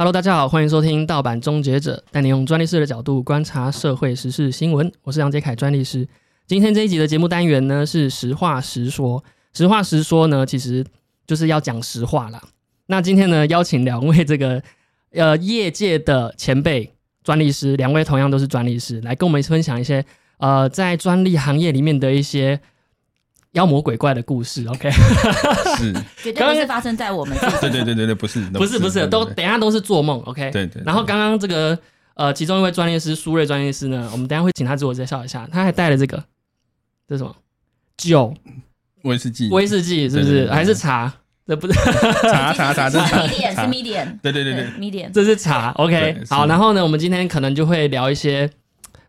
Hello，大家好，欢迎收听盗版终结者，带你用专利师的角度观察社会时事新闻。我是杨杰凯专利师。今天这一集的节目单元呢是实话实说。实话实说呢，其实就是要讲实话啦。那今天呢，邀请两位这个呃业界的前辈专利师，两位同样都是专利师，来跟我们分享一些呃在专利行业里面的一些妖魔鬼怪的故事。OK，是，绝对不是发生在我们。对对对对对，不是，不是不是，都等一下都是做梦。OK，对对。然后刚刚这个呃，其中一位专业师苏瑞专业师呢，我们等一下会请他自我介绍一下。他还带了这个，这是什么？酒，威士忌，威士忌是不是？对对对还是茶？这不是，茶茶茶，这是是茶 medium，是 medium 对对对对，medium。这是茶。OK，好。然后呢，我们今天可能就会聊一些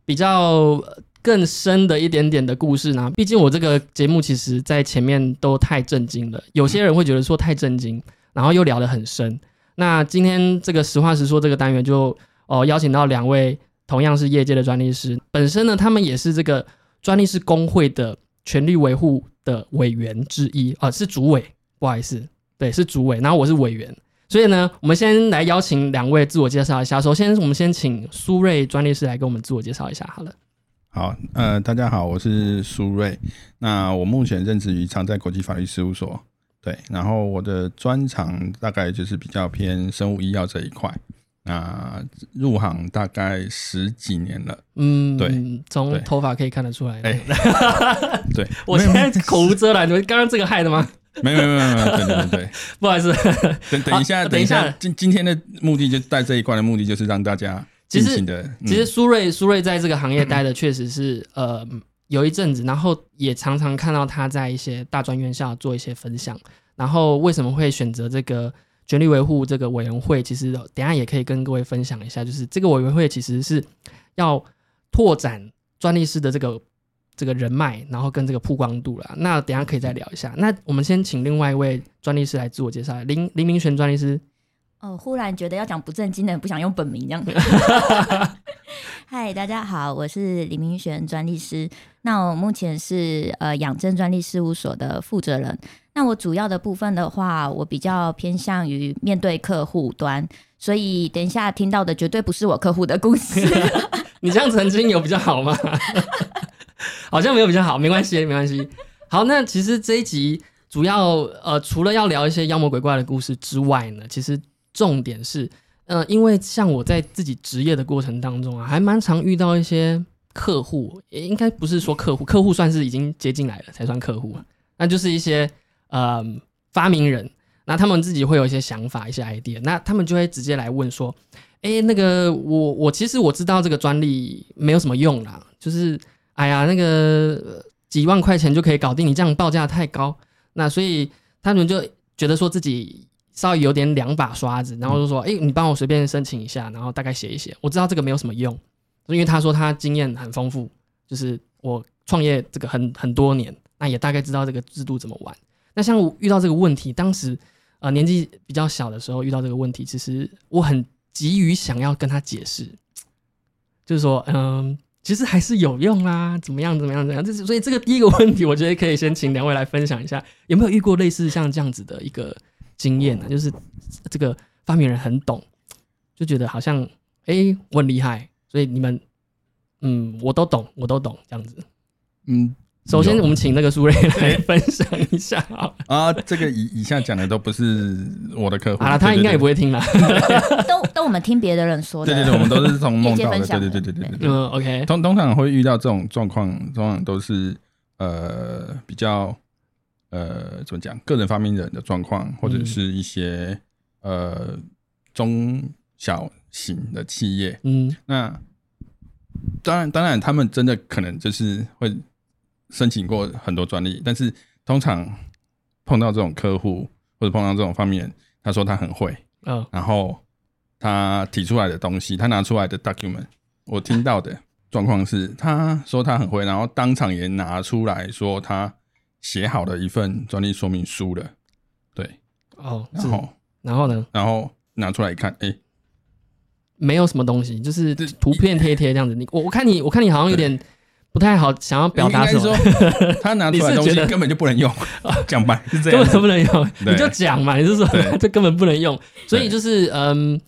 比较呃更深的一点点的故事呢。毕竟我这个节目其实在前面都太震惊了，有些人会觉得说太震惊，然后又聊得很深。那今天这个实话实说这个单元就哦邀请到两位同样是业界的专利师，本身呢他们也是这个专利师工会的权利维护的委员之一啊、是主委，不好意思，对，是主委，然后我是委员。所以呢，我们先来邀请两位自我介绍一下。首先，我们先请苏瑞专利师来跟我们自我介绍一下好了。好，呃，大家好，我是苏瑞。那我目前任职于常在国际法律事务所，对，然后我的专长大概就是比较偏生物医药这一块。那入行大概十几年了，嗯，对，从头发可以看得出来。哎 对，我现在口无遮拦，你们刚刚这个害的吗？没有没有没有没有，对对对对，不好意思，等等一下，等一下，今今天的目的就带这一块的目的就是让大家其实其实苏瑞苏瑞在这个行业待的确实是 呃有一阵子，然后也常常看到他在一些大专院校做一些分享。然后为什么会选择这个权利维护这个委员会？其实等下也可以跟各位分享一下，就是这个委员会其实是要拓展专利师的这个这个人脉，然后跟这个曝光度了。那等下可以再聊一下。那我们先请另外一位专利师来自我介绍，林林明璇专利师。哦，忽然觉得要讲不正经的，不想用本名这样。嗨，大家好，我是李明璇专利师。那我目前是呃养正专利事务所的负责人。那我主要的部分的话，我比较偏向于面对客户端，所以等一下听到的绝对不是我客户的故事。你这样曾经有比较好吗？好像没有比较好，没关系，没关系。好，那其实这一集主要呃，除了要聊一些妖魔鬼怪的故事之外呢，其实重点是，呃，因为像我在自己职业的过程当中啊，还蛮常遇到一些客户，应该不是说客户，客户算是已经接进来了才算客户，那就是一些呃发明人，那他们自己会有一些想法、一些 idea，那他们就会直接来问说，哎，那个我我其实我知道这个专利没有什么用啦，就是哎呀那个几万块钱就可以搞定，你这样报价太高，那所以他们就觉得说自己稍微有点两把刷子，然后就说，哎，你帮我随便申请一下，然后大概写一写，我知道这个没有什么用，因为他说他经验很丰富，就是我创业这个很很多年，那也大概知道这个制度怎么玩。那像我遇到这个问题，当时呃年纪比较小的时候遇到这个问题，其实我很急于想要跟他解释，就是说，嗯，其实还是有用啦，怎么样，怎么样，怎样。这是所以这个第一个问题，我觉得可以先请两位来分享一下，有没有遇过类似像这样子的一个经验的？就是这个发明人很懂，就觉得好像，哎、我很厉害，所以你们，嗯，我都懂，我都懂这样子。嗯首先，我们请那个苏瑞来 分享一下。啊，这个以以下讲的都不是我的客户，好了，他应该也不会。会听啦。都都我们听别的人说的。对对对，我们都是从梦到的，对对对对对。嗯，OK，通通常会遇到这种状况，通常都是呃比较呃怎么讲，个人发明人的状况，或者是一些呃中小型的企业。嗯。那当然，当然，他们真的可能就是会申请过很多专利，但是通常碰到这种客户或者碰到这种方面，他说他很会，嗯然后他提出来的东西，他拿出来的 document，我听到的状况是，他说他很会，然后当场也拿出来说他写好的一份专利说明书了，对，哦，然。后然后呢，然后拿出来一看，哎、没有什么东西，就是对图片贴贴这样子。你我我看你，我看你好像有点不太好，想要表达什么，说 他拿出来的东西根本就不能用，讲白是这根样根，本不能用，你就讲嘛，你是说对 这根本不能用，所以就是嗯，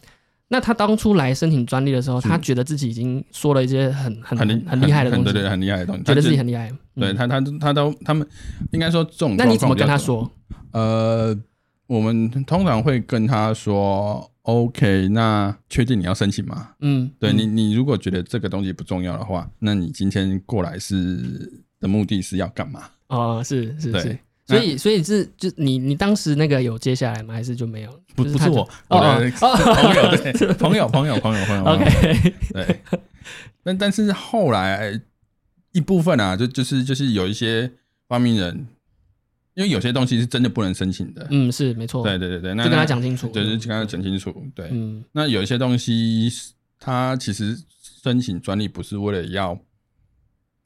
那他当初来申请专利的时候，他觉得自己已经说了一些很很很很很厉害的东西，很对对，很厉害的东西，觉得自己很厉害。对他他他都他们应该说这种，那你怎么跟他？说？呃，我们通常会跟他说，OK，那确定你要申请吗？嗯，嗯对你，你如果觉得这个东西不重要的话，那你今天过来是的目的是要干嘛？哦，是是对是，所以所以是就你你当时那个有接下来吗？还是就没有？不不是我，朋友对朋友朋友朋友朋友。，OK，对，但但是后来一部分啊，就就是就是有一些发明人，因为有些东西是真的不能申请的。嗯，是没错，对对对对，那就跟他讲清楚，对，就是跟他讲清楚。对，嗯那有一些东西，他其实申请专利不是为了要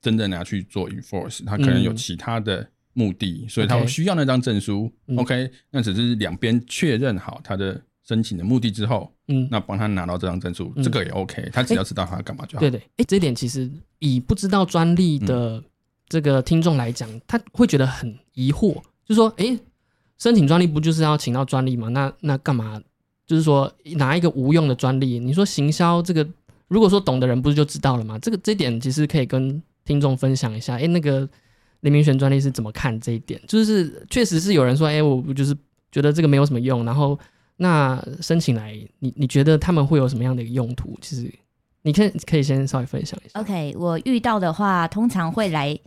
真的拿去做 enforce，他可能有嗯其他的目的，所以它 OK 需要那张证书。嗯 OK，那只是两边确认好他的申请的目的之后，嗯，那帮他拿到这张证书，嗯这个也 OK，他只要知道他要干嘛就好。对对，哎，这一点其实以不知道专利嗯的这个听众来讲，他会觉得很疑惑，就说，哎，申请专利不就是要请到专利吗？那那干嘛？就是说拿一个无用的专利，你说行销这个，如果说懂的人不是就知道了吗？这个这一点其实可以跟听众分享一下。哎，那个林明玄专利是怎么看这一点？就是确实是有人说，哎，我我就是觉得这个没有什么用，然后那申请来，你你觉得他们会有什么样的一个用途？其实你可以可以先稍微分享一下。OK，我遇到的话，通常会来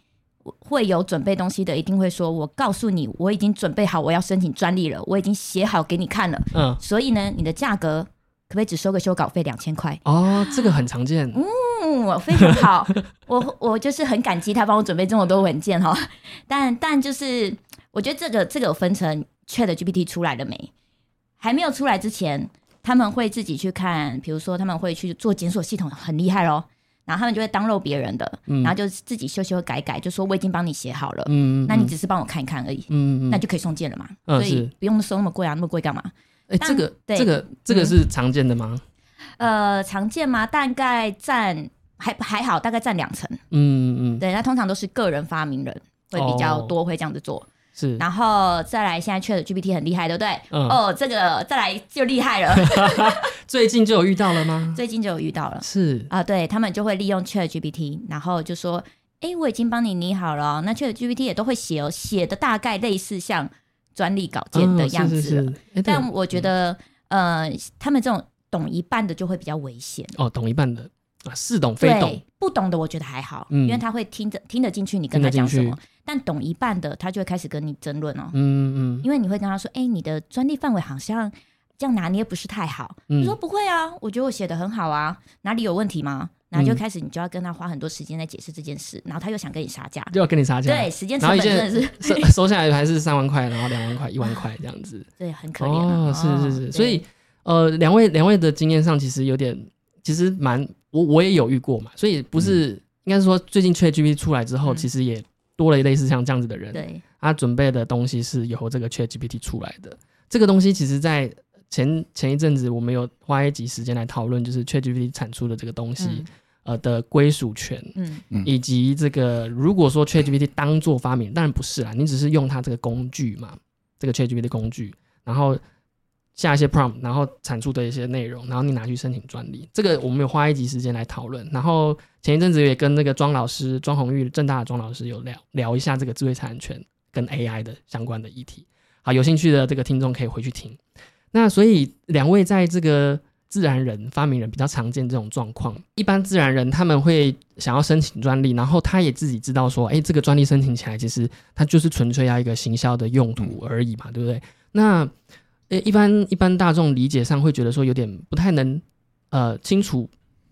会有准备东西的，一定会说：“我告诉你，我已经准备好，我要申请专利了，我已经写好给你看了。嗯，所以呢，你的价格可不可以只收个修稿费两千块？哦，这个很常见。嗯，我非常好，我我就是很感激他帮我准备这么多文件哈。但但就是我觉得这个这个有分成 Chat GPT 出来了没？还没有出来之前，他们会自己去看，比如说他们会去做检索系统，很厉害咯。然后他们就会 download 别人的，嗯然后就自己修修改改，就说我已经帮你写好了，嗯，那你只是帮我看一看而已，嗯嗯，那就可以送件了嘛。嗯所以不用收那么贵啊，那么贵干嘛？哎，但这个对这个这个是常见的吗？呃，常见吗？大概占还还好，大概占两成。嗯嗯，对，那通常都是个人发明人会比较多，会这样子做。是。然后再来，现在 Chat GPT 很厉害，对不对？嗯哦，这个再来就厉害了 最近就有遇到了吗？最近就有遇到了是啊。对他们就会利用 Chat GPT，然后就说：“哎，我已经帮你拟好了哦。”那 Chat GPT 也都会写哦，写的大概类似像专利稿件的嗯样子了。是是是。哎对但我觉得，呃，他们这种懂一半的就会比较危险。哦，懂一半的啊，似懂非懂，，不懂的我觉得还好，嗯因为他会听着听得进去你跟他讲什么。但懂一半的，他就会开始跟你争论哦，嗯嗯因为你会跟他说：“哎、你的专利范围好像这样拿捏不是太好。嗯你说：“不会啊，我觉得我写的很好啊，哪里有问题吗？”然后就嗯开始你就要跟他花很多时间来解释这件事，然后他又想跟你杀价，又要跟你杀价，对，，时间成本真的是收收下来还是三万块，然后两万块、一万块这样子。对很可怜、啊。哦，是是是，对所以呃，两位两位的经验上其实有点，其实蛮我我也有遇过嘛，所以不是、应该是说最近 ChatGPT 出来之后，嗯。其实也多了类似像这样子的人，对。他准备的东西是由这个 ChatGPT 出来的。这个东西其实，在前前一阵子我们有花一集时间来讨论，就是 ChatGPT 产出的这个东西、嗯。呃的归属权，嗯。以及这个如果说 ChatGPT 当做发明，当然不是啦，你只是用它这个工具嘛，这个 ChatGPT 工具，然后下一些 prompt，然后产出的一些内容，然后你拿去申请专利，这个我们有花一集时间来讨论。然后前一阵子也跟那个庄老师庄红玉正大的庄老师有聊聊一下这个智慧财产权跟 AI 的相关的议题。好，有兴趣的这个听众可以回去听。那所以两位在这个自然人、发明人比较常见这种状况。一般自然人他们会想要申请专利，然后他也自己知道说，哎，这个专利申请起来，其实它就是纯粹要一个行销的用途而已嘛，对不对？那呃，一般一般大众理解上会觉得说有点不太能呃清楚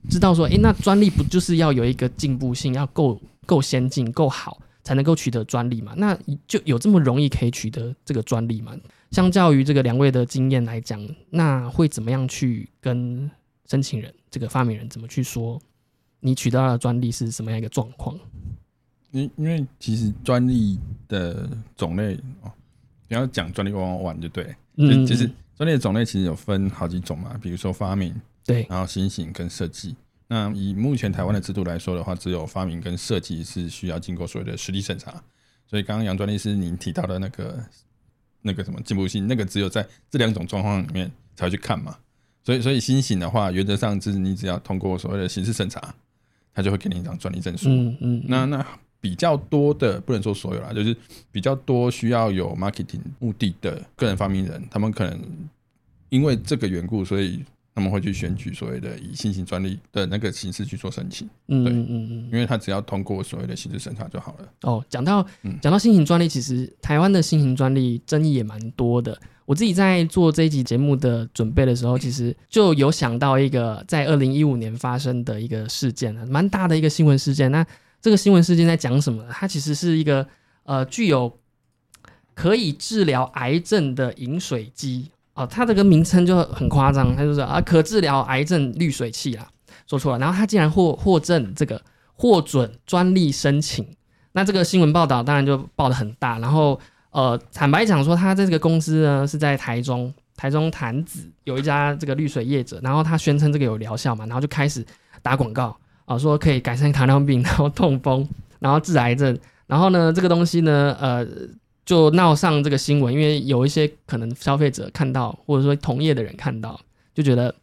知道说，哎，那专利不就是要有一个进步性，要够够先进、够好，才能够取得专利嘛？那就有这么容易可以取得这个专利吗？相较于这个两位的经验来讲，那会怎么样去跟申请人、这个发明人怎么去说你取得到的专利是什么样一个状况？因因为其实专利的种类哦，你要讲专利 one on one 就对，嗯，就就是专利的种类其实有分好几种嘛，比如说发明，对，然后新型跟设计。那以目前台湾的制度来说的话，只有发明跟设计是需要经过所谓的实力审查。所以刚刚杨专利师您提到的那个那个什么进步性，那个只有在这两种状况里面才会去看嘛。所以所以新型的话，原则上就是你只要通过所谓的刑事审查，他就会给你一张专利证书。嗯嗯，那那比较多的，不能说所有啦，就是比较多需要有 marketing 目的的个人发明人，他们可能因为这个缘故，所以他们会去选举所谓的以新型专利的那个形式去做申请，嗯嗯嗯嗯。因为他只要通过所谓的形式审查就好了。哦，讲到嗯讲到新型专利，其实台湾的新型专利争议也蛮多的。我自己在做这一集节目的准备的时候，其实就有想到一个在二零一五年发生的一个事件啊，蛮大的一个新闻事件。那这个新闻事件在讲什么？它其实是一个呃具有可以治疗癌症的饮水机哦，它这个名称就很夸张，它就是啊可治疗癌症滤水器啦，说错了。然后它竟然获获证这个获准专利申请，那这个新闻报道当然就报的很大，然后呃，坦白讲说，他这个公司呢是在台中，台中潭子有一家这个滤水业者，然后他宣称这个有疗效嘛，然后就开始打广告啊、说可以改善糖尿病，然后痛风，然后治癌症，然后呢，这个东西呢，呃，就闹上这个新闻，因为有一些可能消费者看到，或者说同业的人看到，就觉得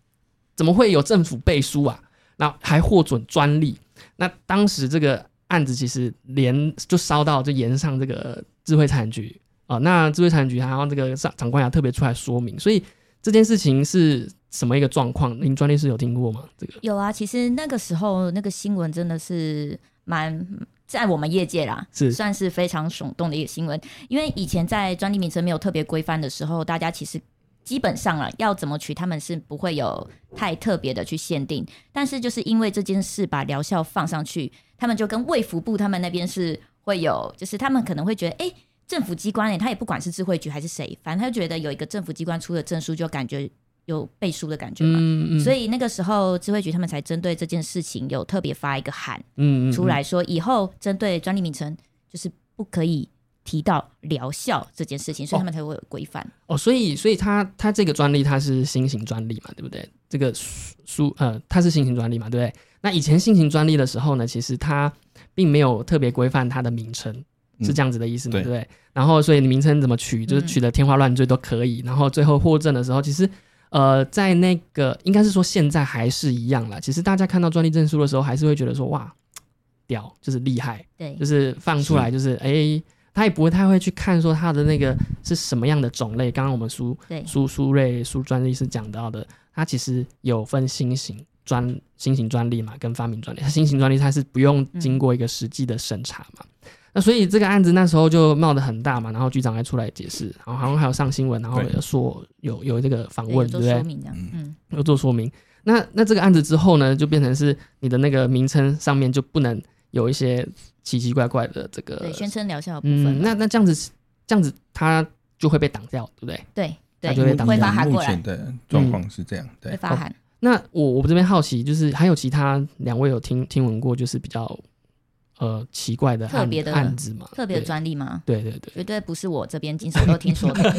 怎么会有政府背书啊？那还获准专利，那当时这个案子其实连就烧到就延上这个智慧产局。啊、那智慧产局还要这个长长官也特别出来说明，所以这件事情是什么一个状况？您专利是有听过吗？这个有啊，其实那个时候那个新闻真的是蛮在我们业界啦，是算是非常耸动的一个新闻。因为以前在专利名称没有特别规范的时候，大家其实基本上啊要怎么取，他们是不会有太特别的去限定。但是就是因为这件事把疗效放上去，他们就跟卫福部他们那边是会有，就是他们可能会觉得，哎、政府机关呢，他也不管是智慧局还是谁，反正他就觉得有一个政府机关出的证书，就感觉有背书的感觉嘛。嗯嗯，所以那个时候，智慧局他们才针对这件事情有特别发一个函嗯出来说，以后针对专利名称就是不可以提到疗效这件事情，所以他们才会有规范。哦，所以所以它它这个专利它是新型专利嘛，对不对？这个书呃它是新型专利嘛，对不对？那以前新型专利的时候呢，其实它并没有特别规范它的名称，是嗯这样子的意思嘛，对对不对？然后所以你名称怎么取，就是嗯取的天花乱坠都可以。然后最后获证的时候，其实呃在那个应该是说现在还是一样啦。其实大家看到专利证书的时候，还是会觉得说哇 屌，就是厉害。对就，是放出来，就是哎、他也不会太会去看说它的那个是什么样的种类。刚刚我们苏对，苏苏瑞苏专利是讲到的，它其实有分新型专新型专利嘛，跟发明专利。它新型专利它是不用经过一个实际的审查嘛。那所以这个案子那时候就闹得很大嘛，然后局长还出来解释，然后好像还有上新闻，然后说有有这个访问，对不对？有做说明这样，嗯，有做说明。那那这个案子之后呢，就变成是你的那个名称上面就不能有一些奇奇怪怪的这个对，宣称疗效的部分嗯，那那这样子，这样子它就会被挡掉，对不对？对他就会对，会挡掉目前，的状况是这样，会对，发函。那我我这边好奇，就是还有其他两位有听听闻过，就是比较呃奇怪的特别的案子嘛？特别的专利吗？对对对，绝对不是我这边经手都听说的，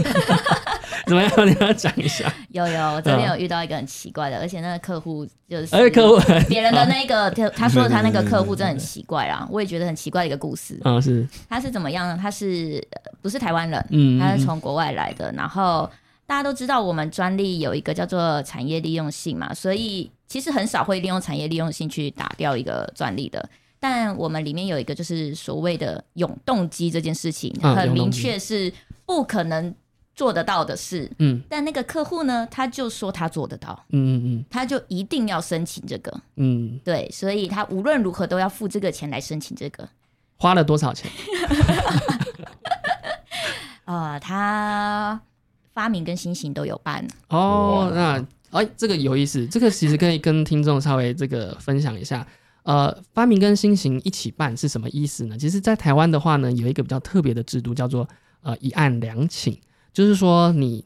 怎么样？你要讲一下。有有，我这边有遇到一个很奇怪的，而且那个客户就是，而且客户，别人的那个，他他说的他那个客户真的很奇怪啦，我也觉得很奇怪的一个故事。嗯，是，他是怎么样呢？他是呃不是台湾人，嗯，他是嗯从国外来的。然后大家都知道，我们专利有一个叫做产业利用性嘛，所以其实很少会利用产业利用性去打掉一个专利的。但我们里面有一个就是所谓的永动机这件事情，很明确是不可能做得到的事。嗯但那个客户呢，他就说他做得到，嗯嗯他就一定要申请这个。嗯，对，所以他无论如何都要付这个钱来申请这个。花了多少钱？啊、他发明跟新型都有办。哦，那哎，这个有意思，这个其实可以跟听众稍微这个分享一下。呃，发明跟新型一起办是什么意思呢？其实，在台湾的话呢，有一个比较特别的制度，叫做呃一案两请，就是说你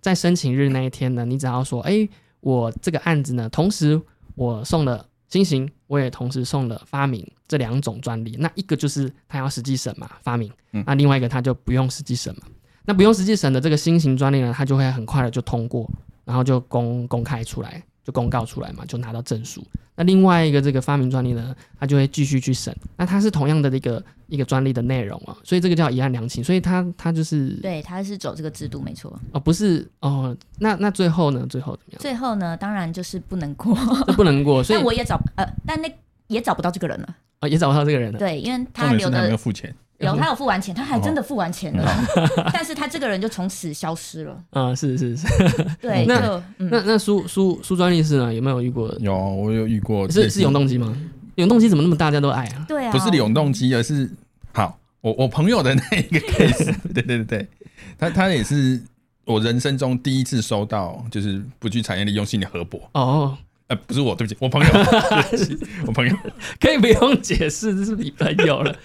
在申请日那一天呢，你只要说，哎，我这个案子呢，同时我送了新型，我也同时送了发明这两种专利，那一个就是他要实际审嘛，发明，嗯。那另外一个他就不用实际审嘛。那不用实际审的这个新型专利呢，它就会很快的就通过，然后就公公开出来，就公告出来嘛，就拿到证书。那另外一个这个发明专利呢，它就会继续去审。那它是同样的一个一个专利的内容啊，所以这个叫一案两请，所以他他就是对，他是走这个制度没错。哦，不是哦，那那最后呢？最后怎么样？最后呢，当然就是不能过，这不能过，所以我也找呃，但那也找不到这个人了。啊也找不到这个人了。对，因为他留重点是他没有的付钱，有他有付完钱，他还真的付完钱了，但是他这个人就从此消失了。啊、是是是。对，那那那苏苏苏专利师呢？有没有遇过？有我有遇过，是是永动机吗？永动机怎么那么大家都爱啊？对啊，不是永动机，而是好，我我朋友的那一个 case，对对对对，他他也是我人生中第一次收到，就是不具产业利用性的核博，哦，呃，不是我，对不起，我朋友，我朋友，可以不用解释，这是你朋友了。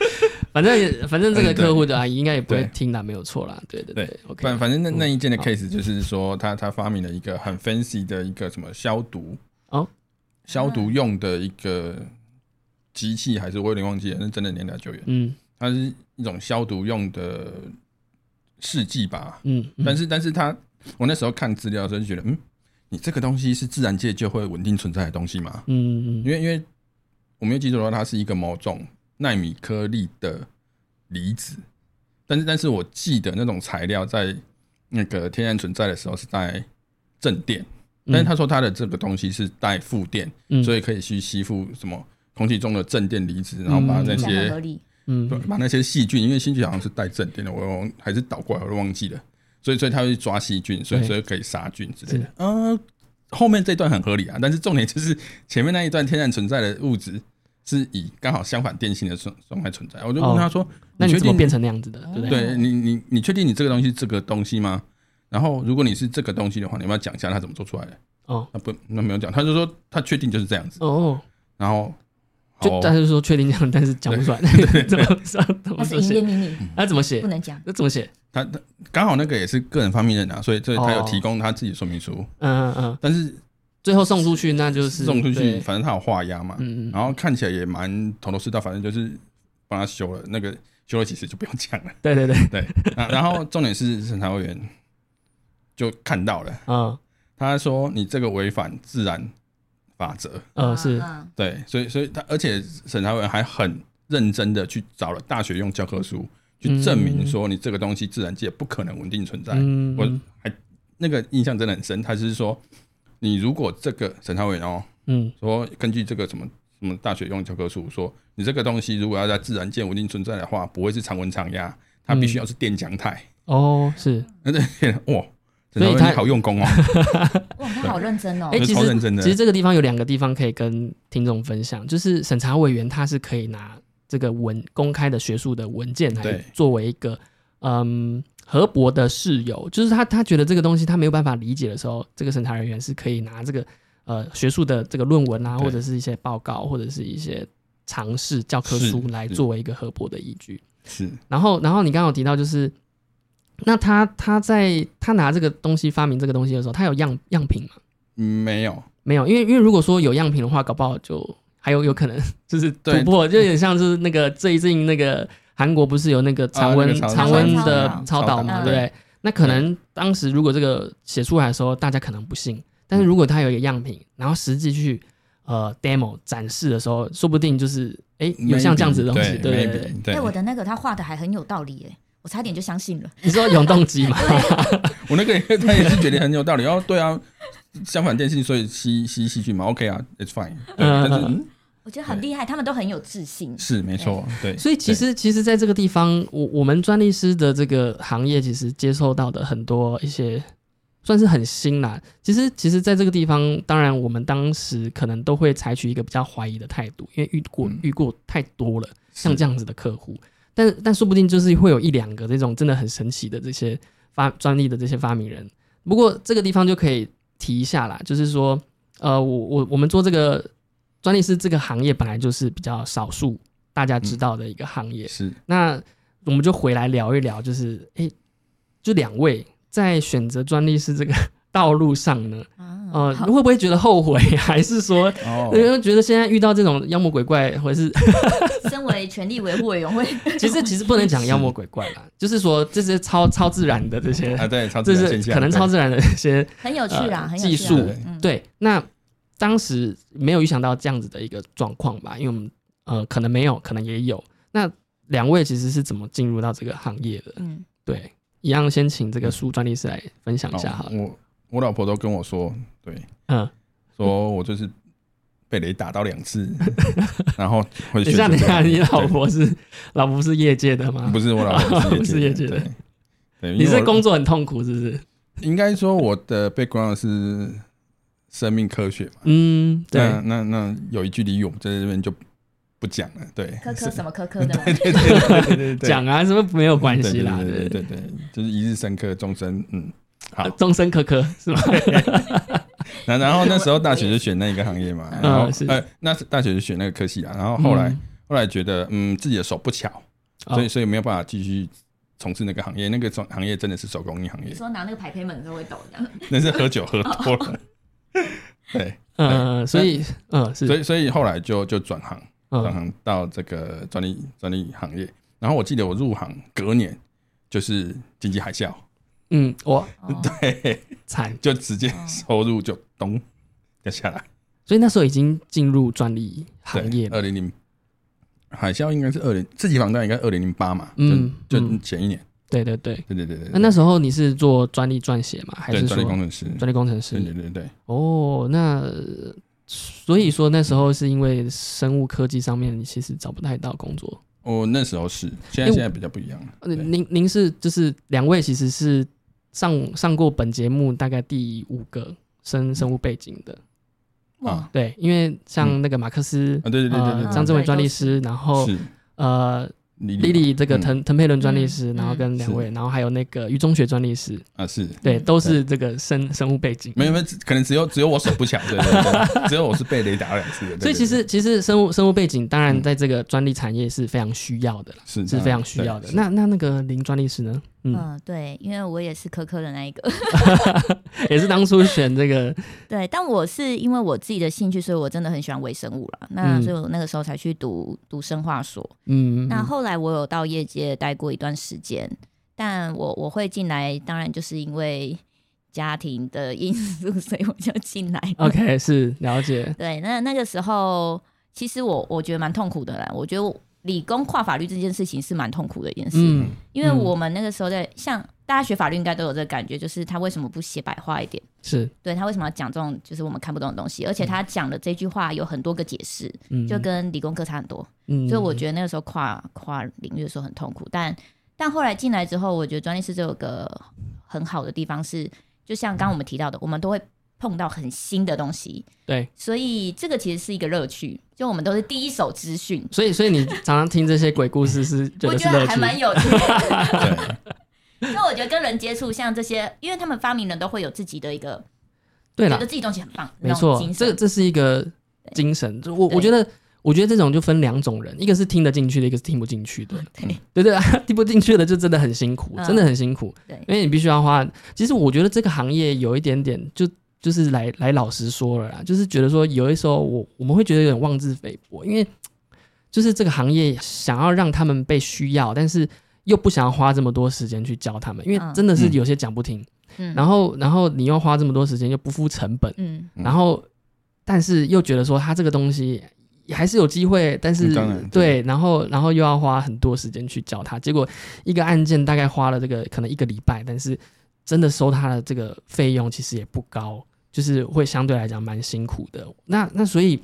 反正也反正这个客户的阿姨应该也不会听啦，没有错啦。对对对，OK。反反正那那一件的 case 就是说，他他发明了一个很 fancy 的一个什么消毒哦，消毒用的一个机器，还是我有点忘记了，那真的年代久远，嗯它是一种消毒用的试剂吧，嗯，嗯但是，但是他，我那时候看资料的时候就觉得，嗯，你这个东西是自然界就会稳定存在的东西吗？嗯嗯。因为，因为我没有记错的话，它是一个某种纳米颗粒的离子，但是，但是我记得那种材料在那个天然存在的时候是带正电，嗯，但是他说他的这个东西是带负电，嗯。所以可以去吸附什么空气中的正电离子，然后把那些。嗯。对，把那些细菌，因为细菌好像是带正电的，我忘还是倒过来，我都忘记了。所以，所以他会去抓细菌，所以所以可以杀菌之类的。呃，后面这段很合理啊，但是重点就是前面那一段天然存在的物质是以刚好相反电性的状状态存在。我就问他说：“哦那你怎么变成那样子的？对不对？对你你你确定你这个东西是这个东西吗？然后如果你是这个东西的话，你要不要讲一下他怎么做出来的？哦那不那没有讲，他就说他确定就是这样子。哦，然后就但是说确定这样，但是讲不出来，怎 么怎么它是怎么写？营业秘密，那怎么写不？能讲。那怎么写？他他刚好那个也是个人发明人啊，所以所以他有哦提供他自己的说明书。嗯嗯嗯，但是最后送出去那就是送出去，反正他有画押嘛，嗯嗯然后看起来也蛮头头是道，反正就是帮他修了，那个修了几次就不用讲了。对对对，对，然然后重点是审查委员就看到了，嗯他说你这个违反自然法则，呃是嗯对，所以所以他而且审查委员还很认真的去找了大学用教科书去证明说你这个东西自然界不可能稳定存在。嗯我还那个印象真的很深，他就是说你如果这个审查委员哦。嗯说根据这个什么什么大学用教科书说，你这个东西如果要在自然界稳定存在的话，不会是常温常压，它必须要是电浆态。哦是，那这哇，所以他好用功哦，哇，他好认真哦。哎、。就其超认真的。实其实这个地方有两个地方可以跟听众分享，就是审查委员他是可以拿这个文公开的学术的文件来作为一个嗯合博的室友，就是他他觉得这个东西他没有办法理解的时候，这个审查人员是可以拿这个呃学术的这个论文啊，或者是一些报告，或者是一些尝试教科书来作为一个合博的依据。是。然后，然后你刚刚有提到，就是那他他在他拿这个东西发明这个东西的时候，他有样样品吗？没有，没有，因为因为如果说有样品的话，搞不好就还有有可能 就是突破，就有点像是那个最近那个韩国不是有那个常温、啊那个常温的超导嘛，对不对？那可能当时如果这个写出来的时候，大家可能不信，但是如果他有一个样品，然后实际去呃 demo 展示的时候，说不定就是哎有像这样子的东西，Maybe，对对对。哎，我的那个他画的还很有道理耶，我差点就相信了。你说永动机吗？我那个也他也是觉得很有道理。然后对啊，相反电信，所以吸吸细菌嘛，OK 啊，It's fine 对。嗯但是嗯，我觉得很厉害，他们都很有自信。是没错，对。所以其实其实在这个地方，我我们专利师的这个行业，其实接受到的很多一些算是很新啦。其实其实在这个地方，当然我们当时可能都会采取一个比较怀疑的态度，因为遇过嗯遇过太多了，像是这样子的客户。但但说不定就是会有一两个这种真的很神奇的这些发专利的这些发明人。不过这个地方就可以提一下啦，就是说，呃，我我我们做这个专利师这个行业本来就是比较少数大家知道的一个行业。是那我们就回来聊一聊，就是诶，就两位在选择专利师这个道路上呢，啊呃，好。会不会觉得后悔，还是说，哦。因为觉得现在遇到这种妖魔鬼怪，或者是 身为权力维护委员会，其实其实不能讲妖魔鬼怪啦，就是说这些超超自然的这些，啊，对，超自这是然现象，可能超自然的一些很有趣啦，呃很有技术。嗯，对，那当时没有预想到这样子的一个状况吧，因为我们呃可能没有，可能也有。那两位其实是怎么进入到这个行业的？嗯，对，一样先请这个书专利师来分享一下好了。我我老婆都跟我说，对，嗯，说我就是被雷打到两次，然后回去等一下，等一下，你老婆是老婆是业界的吗？不是我老婆不是业界的。你是工作很痛苦是不是？应该说我的 background 是生命科学嘛，嗯，对，那那那有一句俚语我们在这边就不讲了，对，科科什么科科的嘛，对对对对对对，讲啊，是不是没有关系啦？对对对对对对，就是一日三科，终身嗯。好，终身科科 是吗？然然后那时候大学就选那一个行业嘛，嗯然后是。呃，那是大学就选那个科系啊，然后后来嗯。后来觉得嗯自己的手不巧，哦。所以所以没有办法继续从事那个行业，那个行行业真的是手工艺行你业，说拿那个排胚门都会抖这样，那是喝酒喝多了，对，嗯，所以嗯是。所以所以后来就就转行转嗯行到这个专利专利行业，然后我记得我入行隔年就是经济海啸，嗯，我哦对，惨，就直接收入就咚掉下来。所以那时候已经进入专利行业了。二零零海啸应该是二零自己房贷应该二零零八嘛，嗯就前一年，对对对，对对对对，那那时候你是做专利撰写嘛？还是说专利工程师，专利工程师？对对对，哦，那呃所以说那时候是因为生物科技上面你其实找不太到工作。哦那时候是，现在现在比较不一样了，您您是就是两位其实是上上过本节目大概第五个生生物背景的，哇，对，因为像那个马克思啊，对对对对呃对。张志伟专利师，然后呃莉莉莉这个嗯。滕滕佩伦专利师，嗯然后跟两位，然后还有那个于中学专利师，啊是，对，嗯。都是这个生生物背景。没有没有，可能只有只有我手不巧，对对对，只有我是被雷打了两次的，所以其实其实生物生物背景，当然嗯。在这个专利产业是非常需要的，是是非常需要的。那那那个林专利师呢？嗯，嗯，对，因为我也是科科的那一个，也是当初选这个，对，但我是因为我自己的兴趣，所以我真的很喜欢微生物了。那嗯所以我那个时候才去读读生化所。嗯，那后来我有到业界待过一段时间，但我我会进来，当然就是因为家庭的因素，所以我就进来。OK 是了解，对，那那个时候其实我我觉得蛮痛苦的啦。我觉得我理工跨法律这件事情是蛮痛苦的一件事，嗯，因为嗯我们那个时候在像大家学法律应该都有这个感觉，就是他为什么不写白话一点？是，对他为什么要讲这种就是我们看不懂的东西？而且他讲的这句话有很多个解释，嗯，就跟理工科差很多。嗯，所以我觉得那个时候跨跨领域的时候很痛苦，但但后来进来之后，我觉得专利师这有个很好的地方是，就像刚刚我们提到的，我们都会碰到很新的东西，对，所以这个其实是一个乐趣，就我们都是第一手资讯，所以所以你常常听这些鬼故事是 觉我觉得还蛮有趣的。对，所以我觉得跟人接触，像这些，因为他们发明人都会有自己的一个对了觉得，自己东西很棒，没错这这是一个精神。就我对我觉得，我觉得这种就分两种人，一个是听得进去的，一个是听不进去的。对对对啊，听不进去的就真的很辛苦，嗯真的很辛苦，对因为你必须要花。其实我觉得这个行业有一点点就。就是来来老实说了啦，就是觉得说有的时候我我们会觉得有点妄自菲薄，因为就是这个行业想要让他们被需要，但是又不想要花这么多时间去教他们，因为嗯。真的是有些讲不听，嗯，然后然后你又花这么多时间又不付成本，嗯。嗯。然后但是又觉得说他这个东西还是有机会，但是嗯对，然后然后又要花很多时间去教他，结果一个案件大概花了这个可能一个礼拜，但是真的收他的这个费用其实也不高，就是会相对来讲蛮辛苦的。那那所以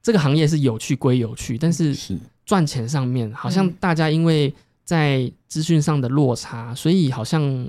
这个行业是有趣归有趣，但是是赚钱上面好像嗯大家因为在资讯上的落差，所以好像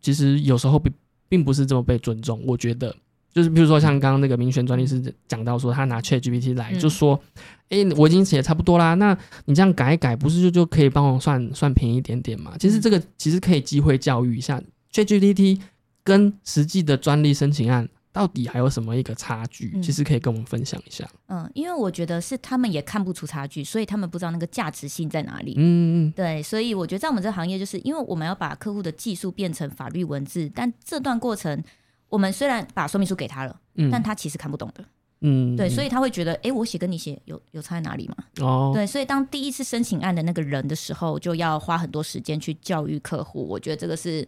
其实有时候并并不是这么被尊重。我觉得，就是比如说像刚刚那个民权专利师讲到说，他拿 Chat GPT 来，嗯就说，哎、我已经写差不多啦，那你这样改一改，不是就就可以帮我算算便宜一点点嘛？其实这个其实可以机会教育一下 Chat GPT 跟实际的专利申请案。到底还有什么一个差距？嗯其实可以跟我们分享一下。嗯，因为我觉得是他们也看不出差距，所以他们不知道那个价值性在哪里。嗯嗯对，所以我觉得在我们这个行业，就是因为我们要把客户的技术变成法律文字，但这段过程，我们虽然把说明书给他了，嗯，但他其实看不懂的。嗯，对，所以以他会觉得，诶，我写跟你写有有差在哪里吗？哦，对，所以当第一次申请案的那个人的时候，就要花很多时间去教育客户。我觉得这个是。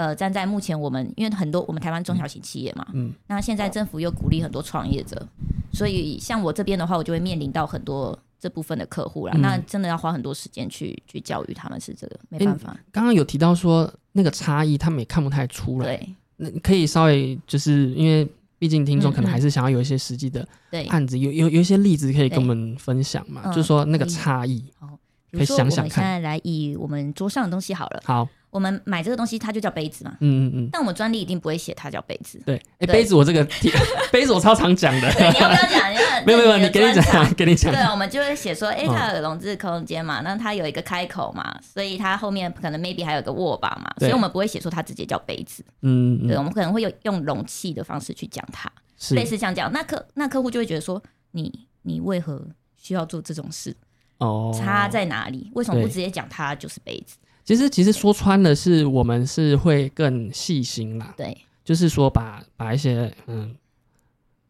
呃，站在目前我们，因为很多我们台湾中小型企业嘛，嗯那现在政府又鼓励很多创业者，所以像我这边的话，我就会面临到很多这部分的客户啦。嗯那真的要花很多时间去去教育他们，是这个没办法。刚刚有提到说那个差异，他们也看不太出来。对那可以稍微就是因为毕竟听众可能还是想要有一些实际的对，案子，有有有一些例子可以跟我们分享嘛？嗯就是说那个差异。比如说可以想想看现在来以我们桌上的东西好了，好，我们买这个东西它就叫杯子嘛，嗯嗯嗯，但我们专利一定不会写它叫杯子。对。哎，对杯子我这个 杯子我超常讲的。对，你要不要讲？没有没有，你给你讲，给你讲对，。我们就会写说，哎、嗯它有容字空间嘛，那它有一个开口嘛，所以它后面可能 maybe 还有个握把嘛，所以我们不会写说它直接叫杯子，对，嗯对，我们可能会有用容器的方式去讲它，是类似像这样，那客那客户就会觉得说，你你为何需要做这种事？哦。差在哪里？为什么不直接讲它就是杯子？其实其实说穿了，是我们是会更细心啦，对。就是说把把一些嗯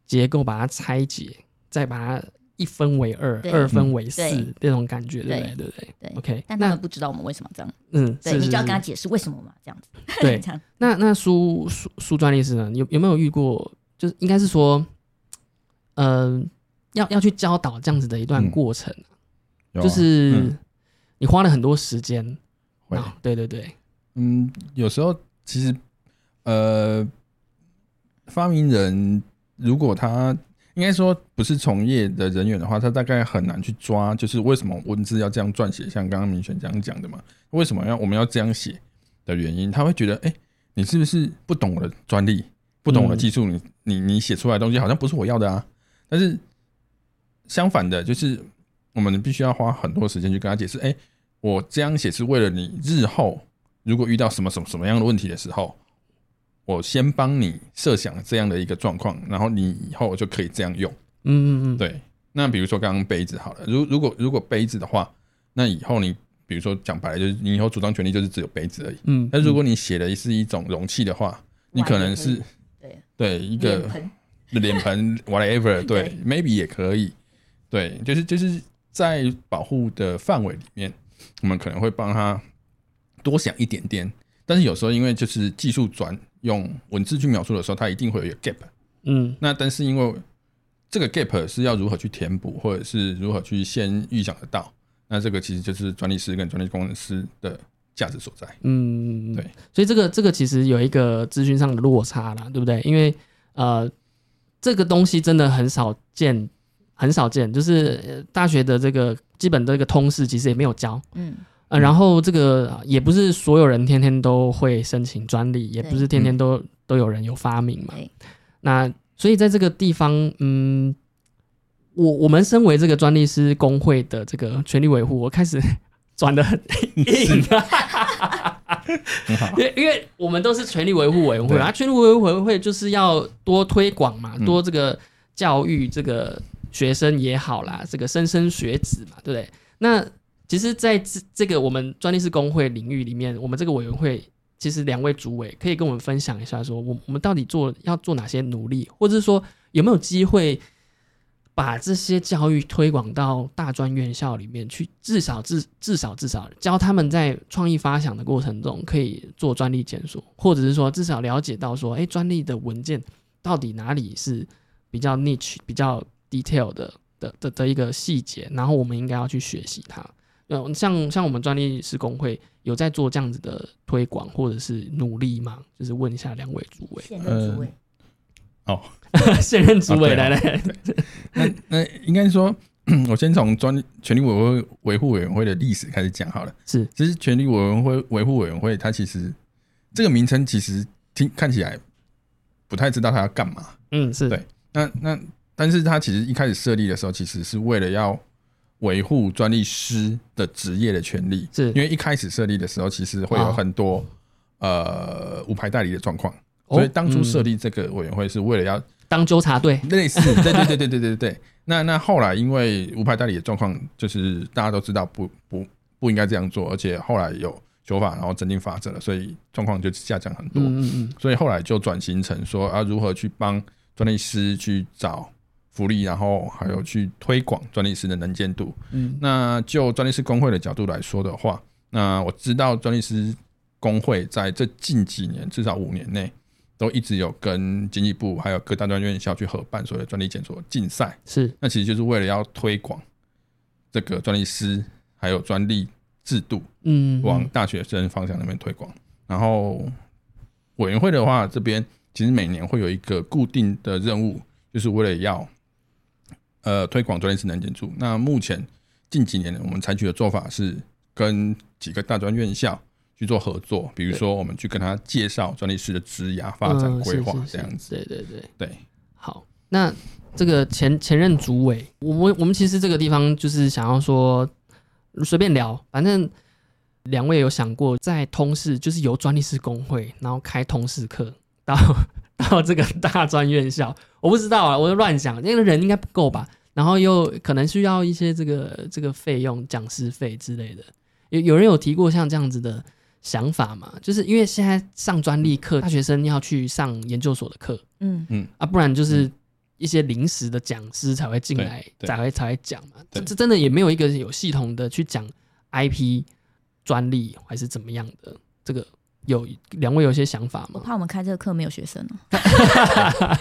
结构把它拆解，再把它一分为二，二分为四对。那种感觉，对不对？对。对不对？对？OK，但他那们不知道我们为什么这样，嗯，对你就要跟他解释为什么嘛，这样子，对。这样。那那苏苏苏专利师呢？有有没有遇过？就是应该是说，嗯，要要去教导这样子的一段嗯。过程，就是嗯。你花了很多时间。会。啊，对对对，嗯，有时候其实呃，发明人如果他应该说不是从业的人员的话，他大概很难去抓，就是为什么文字要这样撰写，像刚刚明选这样讲的嘛，为什么要我们要这样写的原因，他会觉得，哎、你是不是不懂我的专利，不懂我的技术，你你你写出来的东西好像不是我要的啊？但是相反的，就是我们必须要花很多时间去跟他解释，哎、我这样写是为了你日后如果遇到什么什么什么样的问题的时候，我先帮你设想这样的一个状况，然后你以后就可以这样用。嗯嗯嗯，对，那比如说刚刚杯子好了，如如果如果杯子的话，那以后你比如说讲白了，就是你以后主张权利就是只有杯子而已。嗯，但如果你写的是一种容器的话，你可能是对。对一个脸盆，脸盆 whatever，对，maybe 也可以，对，就是就是在保护的范围里面，我们可能会帮他多想一点点，但是有时候因为就是技术转用文字去描述的时候，它一定会有一个 gap，嗯。那但是因为这个 gap 是要如何去填补，或者是如何去先预想得到，那这个其实就是专利师跟专利工程师的价值所在。嗯，对，所以这个这个其实有一个资讯上的落差啦，对不对？因为呃，这个东西真的很少见，很少见，就是、呃大学的这个基本的这个通识其实也没有教，嗯，呃，然后这个呃也不是所有人天天都会申请专利，也不是天天都都有人有发明嘛。那所以在这个地方，嗯，我我们身为这个专利师工会的这个权利维护，我开始转的很硬，很好，因为因为我们都是权利维护委员会对啊，权利维护委员会就是要多推广嘛，嗯。多这个教育这个学生也好啦，这个莘莘学子嘛，对不对？那其实在这这个我们专利师工会领域里面，我们这个委员会其实两位主委可以跟我们分享一下说我我们到底做要做哪些努力，或者是说有没有机会把这些教育推广到大专院校里面去，至少至至少至少教他们在创意发想的过程中可以做专利检索，或者是说至少了解到说，哎，专利的文件到底哪里是比较 niche、比较 detail 的的的的一个细节，然后我们应该要去学习它。呃，像像我们专利师工会有在做这样子的推广或者是努力吗？就是问一下两位主委，现任主委，哦，现任主委来来，那那应该说，我先从专利权利委员会维护委员会的历史开始讲好了。是其实权利委员会维护委员会，它其实这个名称其实听看起来不太知道它要干嘛。嗯是对那那但是它其实一开始设立的时候，其实是为了要维护专利师的职业的权利。是因为一开始设立的时候，其实会有很多、呃无牌代理的状况，哦所以当初嗯设立这个委员会是为了要当纠察队，类似，对对对对对对对。那那后来因为无牌代理的状况，就是大家都知道不不不应该这样做，而且后来有修法，然后增进法则了，所以状况就下降很多。嗯嗯嗯，所以后来就转型成说啊，如何去帮专利师去找福利，然后还有去推广专利师的能见度。嗯那就专利师工会的角度来说的话，那我知道专利师工会在这近几年，至少五年内，都一直有跟经济部还有各大专院校去合办所谓的专利检索竞赛。是那其实就是为了要推广这个专利师还有专利制度嗯，往大学生方向那边推广。然后委员会的话，这边其实每年会有一个固定的任务，就是为了要呃推广专利师能建筑。那目前近几年我们采取的做法是跟几个大专院校去做合作，比如说我们去跟他介绍专利师的职涯发展嗯规划这样子。对对对，对，好，那这个前前任主委，我们我们其实这个地方就是想要说随便聊，反正两位有想过在通识，就是由专利师工会，然后开通识课到 到这个大专院校，我不知道啊，我就乱想，那个人应该不够吧，然后又可能需要一些这个这个费用，讲师费之类的，有有人有提过像这样子的。想法嘛，就是因为现在上专利课，大学生要去上研究所的课，嗯嗯啊，不然就是一些临时的讲师才会进来，才会才会讲嘛。这这真的也没有一个有系统的去讲 IP 专利还是怎么样的。这个有两位有一些想法吗？我怕我们开这个课没有学生哦。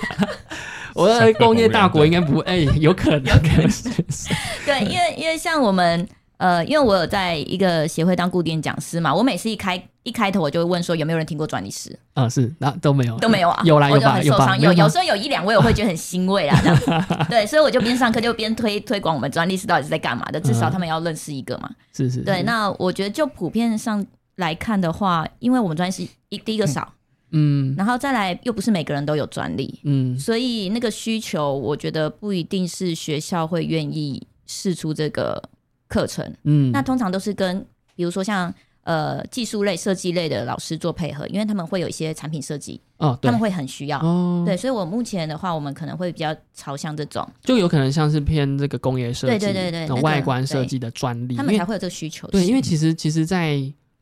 我在工业大国应该不，哎、有可能，有可能 对，因为因为像我们呃，因为我有在一个协会当固定讲师嘛，我每次一开一开头我就会问说有没有人听过专利师，啊，是那都没有，都没有啊，有啦我就有吧有有有时候有一两位我会觉得很欣慰啊，这样。对，所以我就边上课就边推推广我们专利师到底是在干嘛的，至少他们要认识一个嘛。是是，对，那我觉得就普遍上来看的话，因为我们专利师一第一个少，嗯。然后再来又不是每个人都有专利，嗯。所以那个需求，我觉得不一定是学校会愿意试出这个课程。嗯，那通常都是跟比如说像呃技术类、设计类的老师做配合，因为他们会有一些产品设计，哦他们会很需要。哦，对，所以我目前的话，我们可能会比较朝向这种，就有可能像是偏这个工业设计，对对对对外观设计的专利，他们才会有这个需求。对，因为为其实其实在，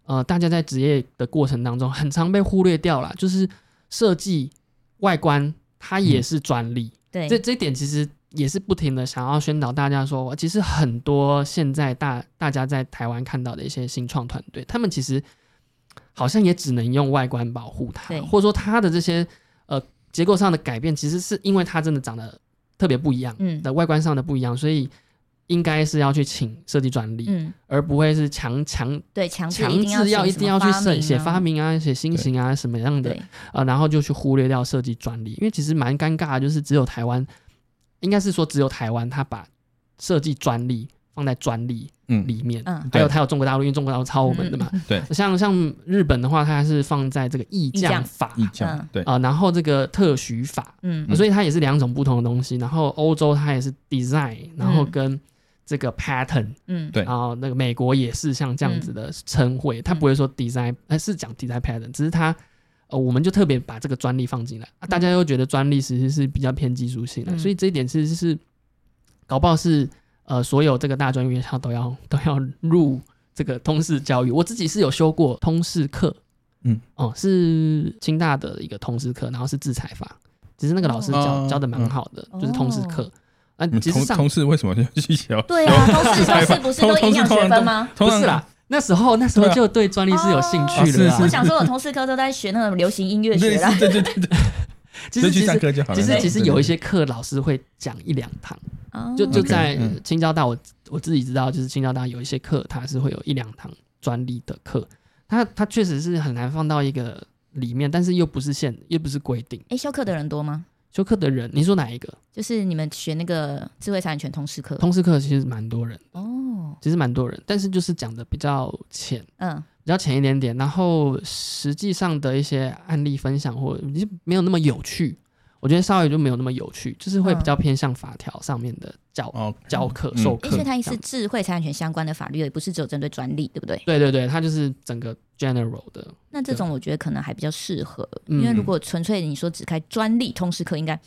呃，大家在职业的过程当中，很常被忽略掉了，就是设计外观它也是专利。对。这这一点其实也是不停的想要宣导大家说，其实很多现在大大家在台湾看到的一些新创团队，他们其实好像也只能用外观保护它，或者说它的这些呃结构上的改变，其实是因为它真的长得特别不一样，嗯。的外观上的不一样，所以应该是要去请设计专利。嗯，而不会是强强对，强制强制要一定要去设写写发啊明啊、写新型啊什么样的对，啊，然后就去忽略掉设计专利，因为其实蛮尴尬的，就是只有台湾，应该是说只有台湾，它把设计专利放在专利嗯，里面，嗯。还有还有中国大陆，因为中国大陆抄我们的嘛，嗯。对，像像日本的话，它是放在这个意意匠匠法。意匠嗯。对，啊，然后这个特许法，嗯。所以它也是两种不同的东西，然后欧洲它也是 design，然后嗯。跟这个 pattern。嗯，对。然后那个美国也是像这样子的称谓，他不会说 design，呃是讲 design pattern，只是他呃我们就特别把这个专利放进来，啊、大家又觉得专利其实是比较偏技术性的，嗯。所以这一点其实是搞不好是呃所有这个大专院校都要都要入这个通识教育。我自己是有修过通识课，嗯，哦是清大的一个通识课，然后是制裁法，其实那个老师教、哦。教的蛮好的，就是通识课。啊，你同其实同事为什么要去学？对啊，同 事同事不是都营养学分吗？不是啦，那时候那时候就对专利是有兴趣的我想说，我同事科都在学那种流行音乐学啦。对对对对，其实其实上课就好了。其实其实有一些课老师会讲一两堂，哦就就在嗯青交大，我我自己知道，就是青交大有一些课它是会有一两堂专利的课，它它确实是很难放到一个里面，但是又不是限又不是规定。哎，修课的人多吗？修课的人，你说哪一个？就是你们学那个智慧财产权通识课通识课其实蛮多人，哦，其实蛮多人，但是就是讲的比较浅。嗯比较浅一点点，然后实际上的一些案例分享或没有那么有趣，我觉得稍微就没有那么有趣，就是会比较偏向法条上面的教、哦，教课、授课。因为它也是智慧财产权相关的法律，也不是只有针对专利，对不对？对对对，它就是整个 general 的，那这种我觉得可能还比较适合，嗯因为如果纯粹你说只开专利通识课，应该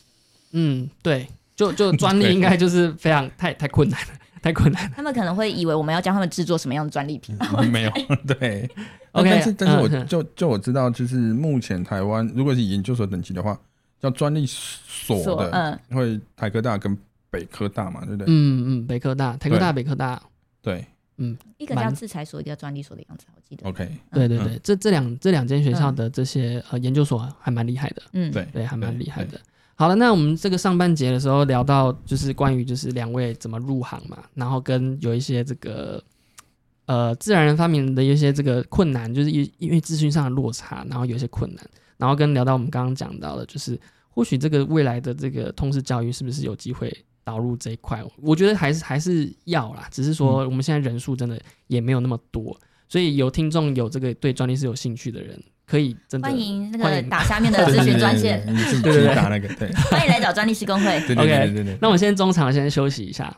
嗯，对，就就专利应该就是非常太 太困难了，太困难了。他们可能会以为我们要教他们制作什么样的专利品。没有 对。OK，但是但是我嗯就就我知道，就是目前台湾如果是研究所等级的话，叫专利所的，嗯，会台科大跟北科大嘛，对不对？嗯嗯，北科大、台科大、北科大，对。嗯一个叫蛮制裁所，一个叫专利所的样子，我记得。，OK，对对对，这这两这两间学校的这些呃研究所还蛮厉害的，嗯，对对，还蛮厉害的。好了，那我们这个上半节的时候聊到，就是关于就是两位怎么入行嘛，然后跟有一些这个呃自然人发明的一些这个困难，就是因因为资讯上的落差，然后有一些困难，然后跟聊到我们刚刚讲到的，就是或许这个未来的这个通识教育是不是有机会导入这一块？我觉得还是还是要啦，只是说我们现在人数真的也没有那么多，所以有听众有这个对专利是有兴趣的人。可以，真的欢迎那个打下面的 咨询专线，你自己对对对打那个，对欢迎来找专利师工会。对对 OK 对对对。那我们先中场先休息一下。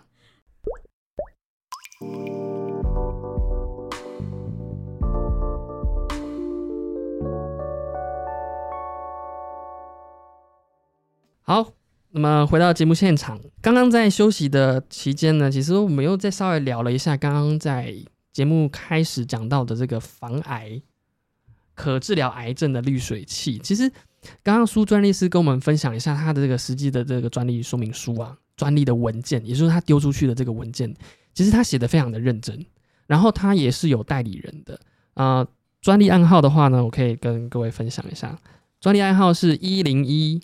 好，那么回到节目现场，刚刚在休息的期间呢，其实我们又再稍微聊了一下刚刚在节目开始讲到的这个防癌可治疗癌症的滤水器。其实刚刚苏专利师跟我们分享一下他的这个实际的这个专利说明书啊，专利的文件，也就是他丢出去的这个文件，其实他写的非常的认真，然后他也是有代理人的啊、专利暗号的话呢，我可以跟各位分享一下，专利暗号是一零一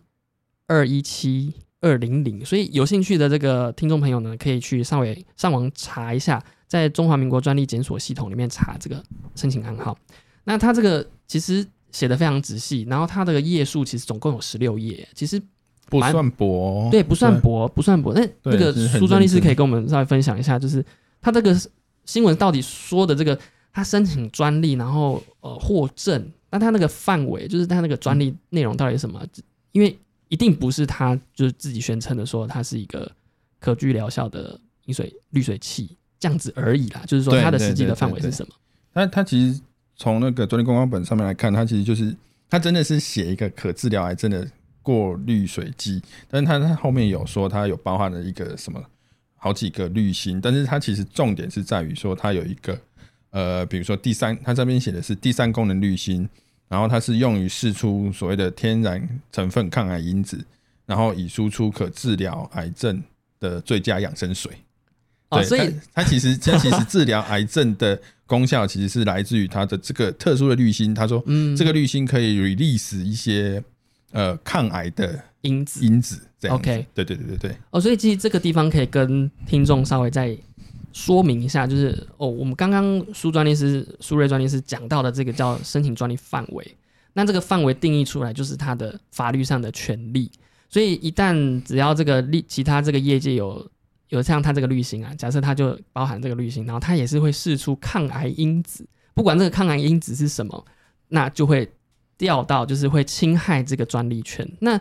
二一七二零零，所以有兴趣的这个听众朋友呢，可以去上微上网查一下，在中华民国专利检索系统里面查这个申请暗号。那它这个其实写的非常仔细，然后它的页数其实总共有十六页，其实不算薄，对不算薄，不算薄。那那个苏专利师可以跟我们稍微分享一下，就是他这个新闻到底说的这个，他申请专利，然后呃获证，那他那个范围，就是他那个专利内容到底是什么？因为一定不是他就是自己宣称的说它是一个可具疗效的饮水滤水器这样子而已啦，就是说它的实际的范围是什么？它它其实从那个专利公告本上面来看，它其实就是它真的是写一个可治疗癌症的过滤水机，但是它它后面有说它有包含了一个什么好几个滤芯，但是它其实重点是在于说它有一个呃，比如说第三，它这边写的是第三功能滤芯，然后它是用于释出所谓的天然成分抗癌因子，然后以输出可治疗癌症的最佳养生水。哦，对，所以它它其实它其实治疗癌症的功效其实是来自于它的这个特殊的滤芯。他说，嗯，这个滤芯可以 release 一些呃抗癌的因子因子，这样子 OK 对对对对对，哦，所以其实这个地方可以跟听众稍微再说明一下，就是哦，我们刚刚苏专利师、苏瑞专利师讲到的这个叫申请专利范围，那这个范围定义出来就是它的法律上的权利，所以一旦只要这个利其他这个业界有有像它这个滤芯啊，假设它就包含这个滤芯，然后它也是会释出抗癌因子，不管这个抗癌因子是什么，那就会掉到就是会侵害这个专利权。那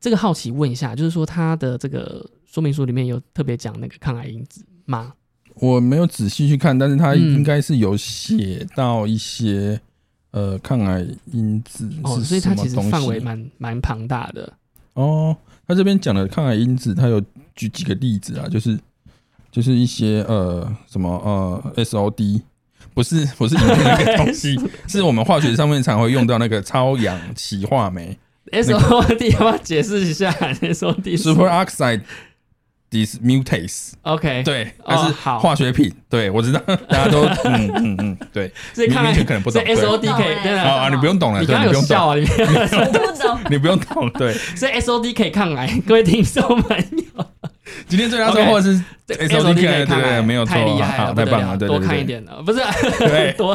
这个好奇问一下，就是说它的这个说明书里面有特别讲那个抗癌因子吗？我没有仔细去看，但是它嗯应该是有写到一些、呃抗癌因子哦，是所以它其实范围蛮蛮庞大的。哦，他这边讲的抗癌因子，他有举几个例子啊，就是就是一些呃什么呃 SOD，不是不是里面那个东西，是我们化学上面常会用到那个超氧歧化酶。S O D 要不要解释一下？S O D superoxide dismutase，OK，，对，它是哦好。化学品，对我知道大家都 嗯嗯嗯对，所以抗癌明明可能不懂所以 S O D 可以对真的，啊啊你不用懂了，你不用笑啊，你。我不懂，你不用懂，对，所以 S O D 可以抗癌，各位听众朋友。今天最大收获是 SOD 可以对，对没有错太厉害了，好太棒了对对多看一点的，不是对。多。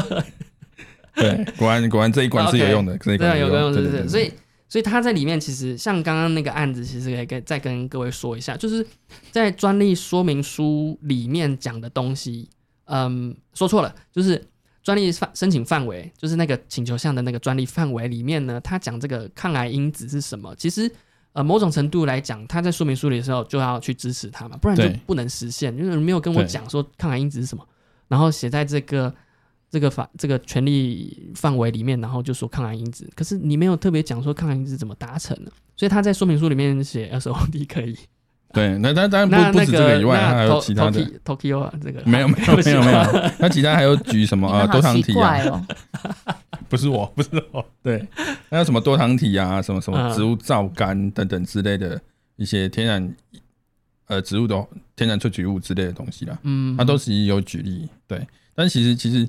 对，果然果然这一管是有用的，这一对啊，管，有用，是不是？对对对，所以，所以他在里面其实像刚刚那个案子，其实可以跟再跟各位说一下，就是在专利说明书里面讲的东西，嗯，说错了，就是专利范申请范围，就是那个请求项的那个专利范围里面呢，他讲这个抗癌因子是什么，其实。呃，某种程度来讲，他在说明书里的时候就要去支持他嘛，不然就不能实现。因为没有跟我讲说抗癌因子是什么，然后写在这个这个法这个权利范围里面，然后就说抗癌因子，可是你没有特别讲说抗癌因子怎么达成呢？所以他在说明书里面写 SOD 可以，对，那当然不 不止这个以外，还有其他的。Tokyo 啊，这个没有没有没有没有，那其他还有举什么？你呃们好奇多糖体啊。不是我，不是我，对，还有什么多糖体啊，什么什么嗯。植物皂苷等等之类的一些天然呃植物的天然萃取物之类的东西啦，嗯，它都是有举例，对，但其实其实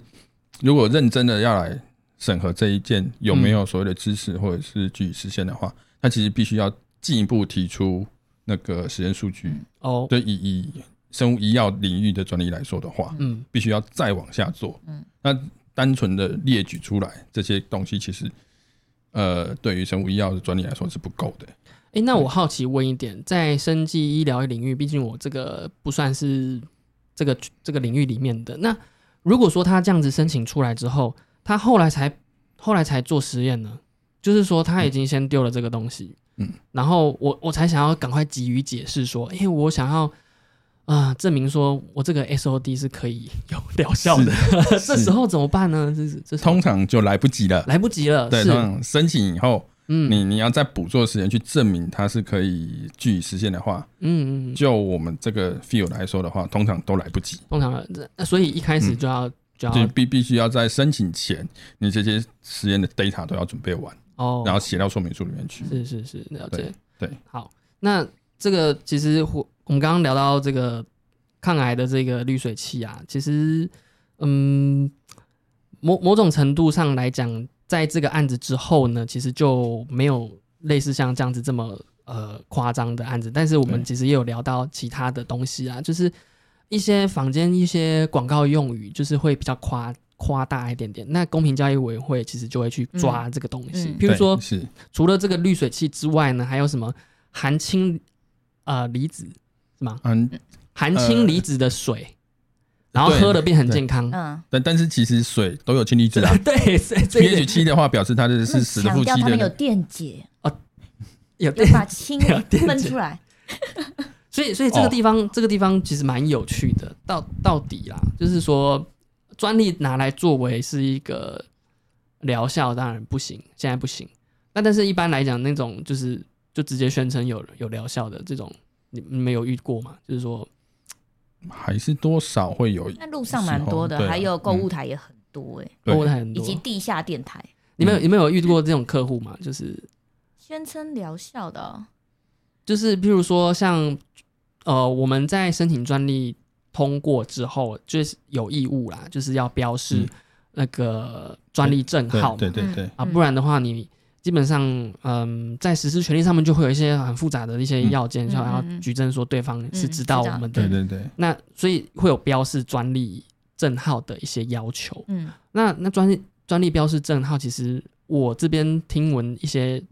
如果认真的要来审核这一件有没有所谓的支持或者是具体实现的话，它其实必须要进一步提出那个实验数据。哦，对，以以生物医药领域的专利来说的话，嗯，必须要再往下做。嗯，那单纯的列举出来这些东西，其实呃，对于生物医药的专利来说是不够的。诶，那我好奇问一点，在生技医疗领域，毕竟我这个不算是这个这个领域里面的。那如果说他这样子申请出来之后，他后来才后来才做实验呢？就是说他已经先丢了这个东西，嗯，然后我我才想要赶快急于解释说，诶，我想要啊、证明说我这个 SOD 是可以有疗效的，这时候怎么办呢？这是通常就来不及了。来不及了，对，是通常申请以后，嗯你你要再补做实验去证明它是可以具体实现的话，嗯嗯嗯，就我们这个 field 来说的话，通常都来不及。通常人那所以一开始就要、就就要必必须要在申请前，你这些实验的 data 都要准备完，哦，然后写到说明书里面去。是是是，了解对。对，好，那这个其实我我们刚刚聊到这个抗癌的这个滤水器啊，其实嗯，某某种程度上来讲，在这个案子之后呢，其实就没有类似像这样子这么呃夸张的案子，但是我们其实也有聊到其他的东西啊，就是一些房间一些广告用语，就是会比较夸。夸大一点点，那公平交易委员会其实就会去抓这个东西，嗯。譬如说是。除了这个滤水器之外呢，还有什么含氢呃离子是吗？嗯，含氢离子的水，然后喝了变很健康。嗯，但但是其实水都有氢离子啊 对，，pH 点七的话表示它的是死的强负七调他们有的，电解，哦有把氢 分出来。所以所以这个哦地方、这个地方其实蛮有趣的。到到底啦，就是说专利拿来作为是一个疗效，当然不行，现在不行。那但是一般来讲，那种就是就直接宣称有有疗效的这种，你你们有遇过吗？就是说，还是多少会有。那路上蛮多的，还有购物台也很多哎，物台很多以及，地下电台你们有你们有遇过这种客户吗？就是宣称疗效的哦。就是譬如说像呃我们在申请专利通过之后，就是有义务啦，就是要标示嗯那个专利证对号嘛对对对，啊，不然的话你。基本上，嗯，在实施权利上面就会有一些很复杂的一些嗯。要件，嗯就要举证说对方是知道我们的，对对对，那所以会有标示专利证号的一些要求。嗯。那那专利专利标示证号，其实我这边听闻一些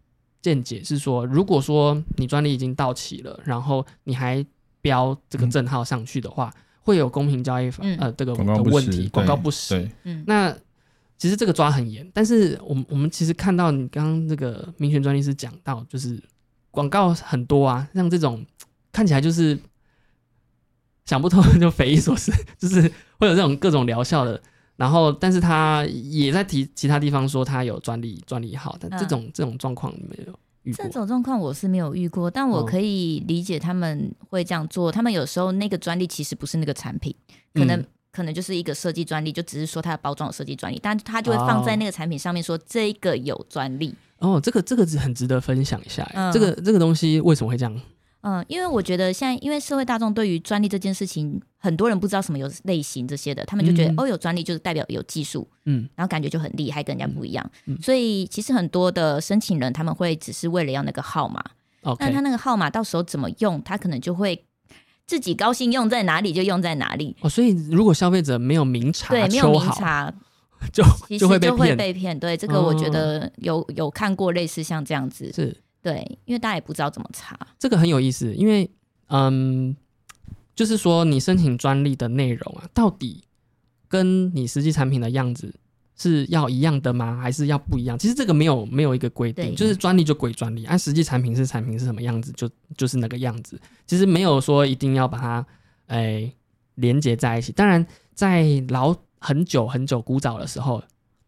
见解是说，如果说你专利已经到期了，然后你还标这个证号上去的话，会有公平交易法、嗯。呃这个的问题，广告对不实。对，嗯，那其实这个抓很严，但是我们我们其实看到你刚刚那个民权专利师讲到，就是广告很多啊，像这种看起来就是想不通就匪夷所思，就是会有这种各种疗效的。然后，但是他也在提其他地方说他有专利专利号，但这种、这种状况你们有遇过这？种状况我是没有遇过，但我哦可以理解他们会这样做。他们有时候那个专利其实不是那个产品，可能、嗯可能就是一个设计专利，就只是说它的包装有设计专利，但他就会放在那个产品上面说这个有专利。哦，这个这个很值得分享一下、这个这个东西为什么会这样？嗯，因为我觉得现在，因为社会大众对于专利这件事情，很多人不知道什么有类型这些的，他们就觉得、嗯。哦有专利就是代表有技术，嗯。然后感觉就很厉害，跟人家不一样。嗯。所以其实很多的申请人他们会只是为了要那个号码，那他那个号码到时候怎么用，他可能就会自己高兴用在哪里就用在哪里。哦，所以如果消费者没有明察对，没有明察，就就会被就会骗，被骗。对，这个我觉哦得有有看过类似像这样子。是对，因为大家也不知道怎么查。这个很有意思，因为嗯，就是说你申请专利的内容啊，到底跟你实际产品的样子是要一样的吗？还是要不一样？其实这个没有没有一个规定，就是专利就归专利，按、实际产品是产品是什么样子就就是那个样子。其实没有说一定要把它哎、连接在一起。当然，在老很久很久古早的时候，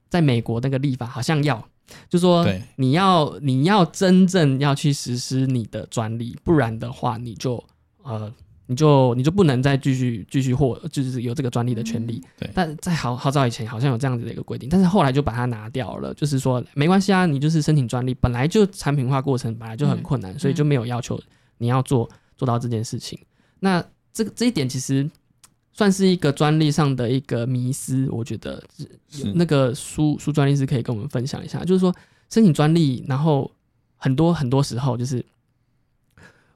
在美国那个立法好像要。就说对你要你要真正要去实施你的专利，不然的话你就呃你就你就不能再继续继续获就是有这个专利的权利。对但在好好早以前好像有这样子的一个规定，但是后来就把它拿掉了，就是说没关系啊，你就是申请专利，本来就产品化过程本来就很困难，所以就没有要求你要做做到这件事情。那这个这一点其实算是一个专利上的一个迷思，我觉得是那个苏苏专利师可以跟我们分享一下，就是说申请专利，然后很多很多时候就是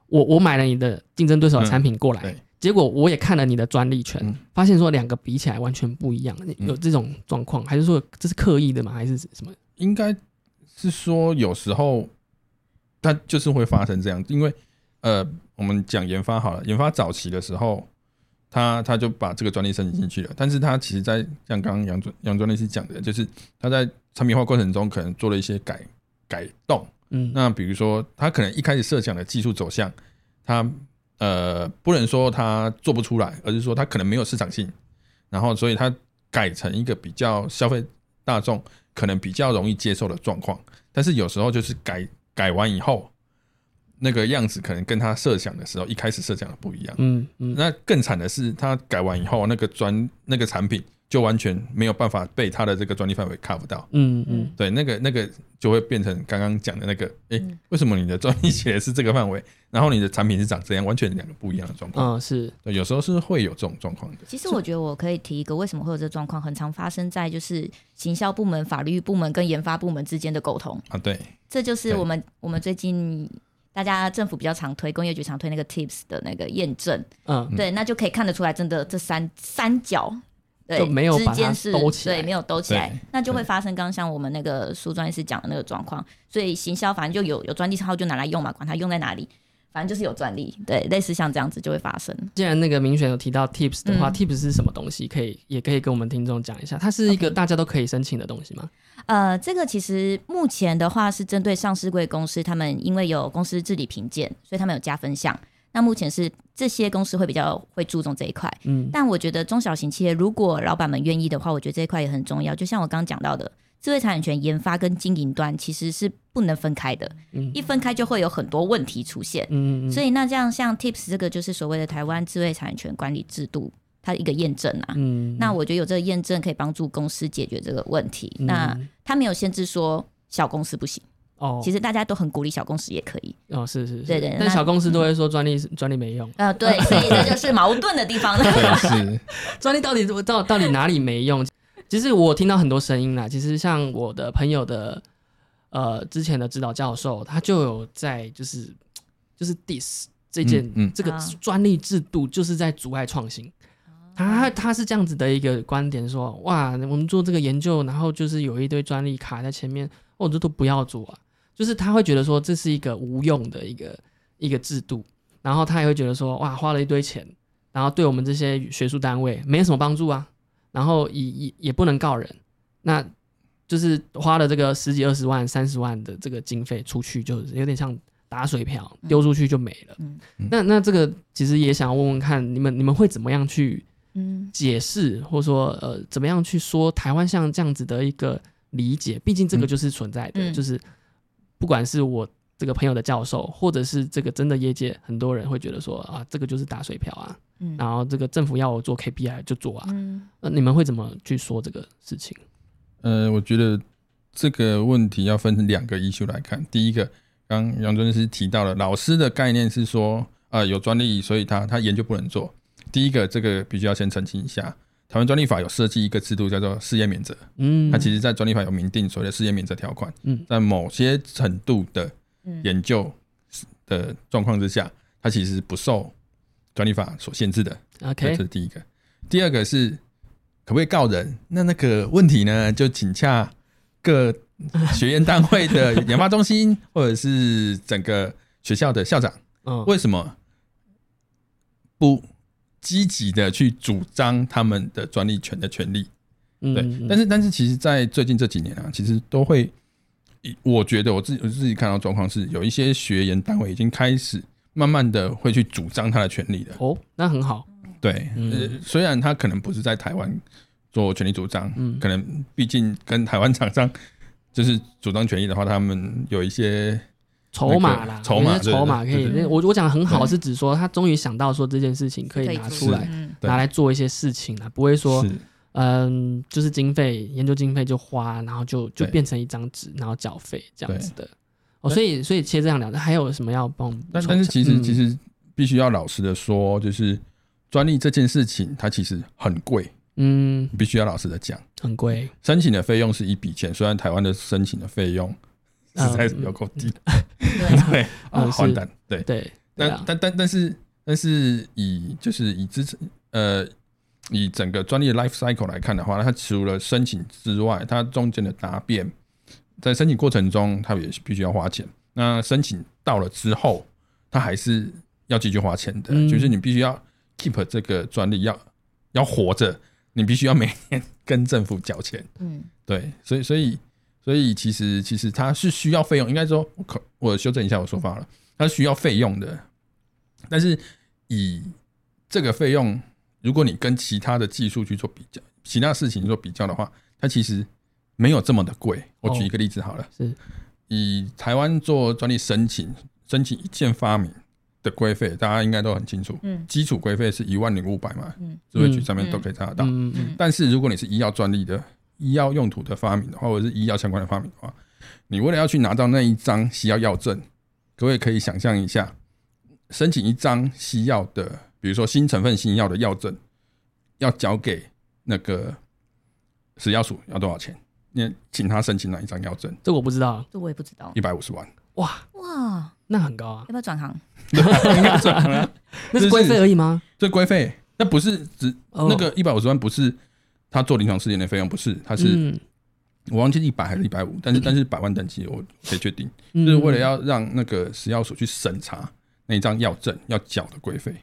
我我买了你的竞争对手的产品过来，嗯结果我也看了你的专利权，嗯发现说两个比起来完全不一样，有这种状况，还是说这是刻意的吗？还是什么？应该是说有时候它就是会发生这样，因为呃，我们讲研发好了，研发早期的时候，他他就把这个专利申请进去了，但是他其实在像刚刚杨专杨专利师讲的，就是他在产品化过程中可能做了一些改改动，嗯，那比如说他可能一开始设想的技术走向，他呃不能说他做不出来，而是说他可能没有市场性，然后所以他改成一个比较消费大众可能比较容易接受的状况，但是有时候就是改改完以后，那个样子可能跟他设想的时候一开始设想的不一样。嗯嗯。那更惨的是，他改完以后，那个专那个产品就完全没有办法被他的这个专利范围 cover 到。嗯嗯对，那个那个就会变成刚刚讲的那个，诶，嗯为什么你的专利写的是这个范围，然后你的产品是长这样，完全两个不一样的状况。嗯，是对，有时候是会有这种状况的。其实我觉得我可以提一个，为什么会有这状况，很常发生在就是行销部门、法律部门跟研发部门之间的沟通。啊，对，这就是我们我们最近大家政府比较常推，工业局常推那个 TIPS 的那个验证，嗯对，那就可以看得出来，真的这三三角。对，就没有把它之间是兜起来对，没有兜起来，那就会发生刚刚像我们那个苏专业师讲的那个状况。所以行销反正就有有专利号就拿来用嘛，管它用在哪里，反正就是有专利，对，类似像这样子就会发生。既然那个明选有提到 Tips 的话、嗯 t i p s 是什么东西？可以也可以跟我们听众讲一下，它是一个大家都可以申请的东西吗？呃，这个其实目前的话是针对上市贵公司，他们因为有公司治理评鉴，所以他们有加分项。那目前是这些公司会比较会注重这一块，嗯但我觉得中小型企业如果老板们愿意的话，我觉得这一块也很重要。就像我刚刚讲到的，智慧财产权研发跟经营端其实是不能分开的，嗯一分开就会有很多问题出现。嗯嗯所以那这样像 Tips 这个就是所谓的台湾智慧产权管理制度，它的一个验证啊。嗯，那我觉得有这个验证可以帮助公司解决这个问题。嗯那它没有限制说小公司不行，哦，其实大家都很鼓励小公司也可以。哦是是是，对对那但小公司都会说专利专利没用，呃，对，所以这就是矛盾的地方。对，是，专利到底到到底哪里没用？其实我听到很多声音啦，其实像我的朋友的呃之前的指导教授，他就有在就是就是 diss 这件、嗯嗯这个啊专利制度就是在阻碍创新。他他是这样子的一个观点说，哇，我们做这个研究，然后就是有一堆专利卡在前面，哦，这都不要做啊。就是他会觉得说这是一个无用的一个一个制度，然后他也会觉得说，哇，花了一堆钱，然后对我们这些学术单位没什么帮助啊，然后也也也不能告人，那就是花了这个十几二十万、三十万的这个经费出去，就是有点像打水漂，丢出去就没了。嗯。那那这个其实也想要问问看，你们你们会怎么样去嗯解释，或者说呃怎么样去说台湾像这样子的一个理解？毕竟这个就是存在的，嗯。就是不管是我这个朋友的教授，或者是这个真的业界很多人会觉得说啊，这个就是打水漂啊，嗯然后这个政府要我做 KPI 就做啊，嗯那你们会怎么去说这个事情？呃，我觉得这个问题要分成两个 issue 来看。第一个，刚杨尊师提到了，老师的概念是说，呃，有专利，所以他他研究不能做。第一个，这个必须要先澄清一下，台湾专利法有设计一个制度叫做试验免责，嗯，它其实在专利法有明定所谓的试验免责条款，嗯。在某些程度的嗯研究的状况之下，它其实不受专利法所限制的。OK 这是第一个。第二个是可不可以告人？那那个问题呢，就请洽各学院单位的研发中心，或者是整个学校的校长，嗯为什么不积极的去主张他们的专利权的权利？对，嗯但是但是其实，在最近这几年啊，其实都会，我觉得我自己我自己看到状况是，有一些学研单位已经开始慢慢的会去主张他的权利的。哦，那很好，对，嗯呃，虽然他可能不是在台湾做权利主张，嗯可能毕竟跟台湾厂商就是主张权益的话，他们有一些筹码啦，筹码筹码可以。对。对对我我讲的很好，是指说他终于想到说这件事情可以拿出来，拿来做一些事情了，不会说嗯，就是经费研究经费就花，然后就就对。变成一张纸，然后缴费这样子的。哦，所以所以切这样聊，还有什么要帮？但但是其实嗯。其实必须要老实的说，就是专利这件事情，它其实很贵，嗯。必须要老实的讲。很贵，申请的费用是一笔钱，虽然台湾的申请的费用实在 是有够低的，对，啊，嗯是还单，对对，但、但但但是但是以就是以支持呃以整个专利的 life cycle 来看的话，它除了申请之外，它中间的答辩，在申请过程中，它也必须要花钱。那申请到了之后，它还是要继续花钱的，嗯就是你必须要 keep 这个专利要要活着，你必须要每年 跟政府缴钱。嗯对，所以所以所以其实其实它是需要费用，应该说我可我修正一下我说法了，它是需要费用的，但是以这个费用，如果你跟其他的技术去做比较，其他事情做比较的话，它其实没有这么的贵。我举一个例子好了，是。以台湾做专利申请，申请一件发明的规费，大家应该都很清楚，嗯。基础规费是一万零五百嘛，嗯。智慧局上面都可以查得到。嗯嗯。但是如果你是医药专利的、医药用途的发明的话，或者是医药相关的发明的话，你为了要去拿到那一张西药药证，各位可以想象一下，申请一张西药的，比如说新成分新药的药证，要交给那个食药署要多少钱？你请他申请哪一张药证？这我不知道，这我也不知道一。百五十万，哇，哇，那很高啊要，不要转行？应该这样啊那是规费而已吗？这规费那不是只哦那个一百五十万，不是他做临床试验的费用，不是，他是。嗯我忘记一百还是一百五，但是但是百万等级我可以确定，嗯就是为了要让那个食药署去审查那一张药证要缴的规费。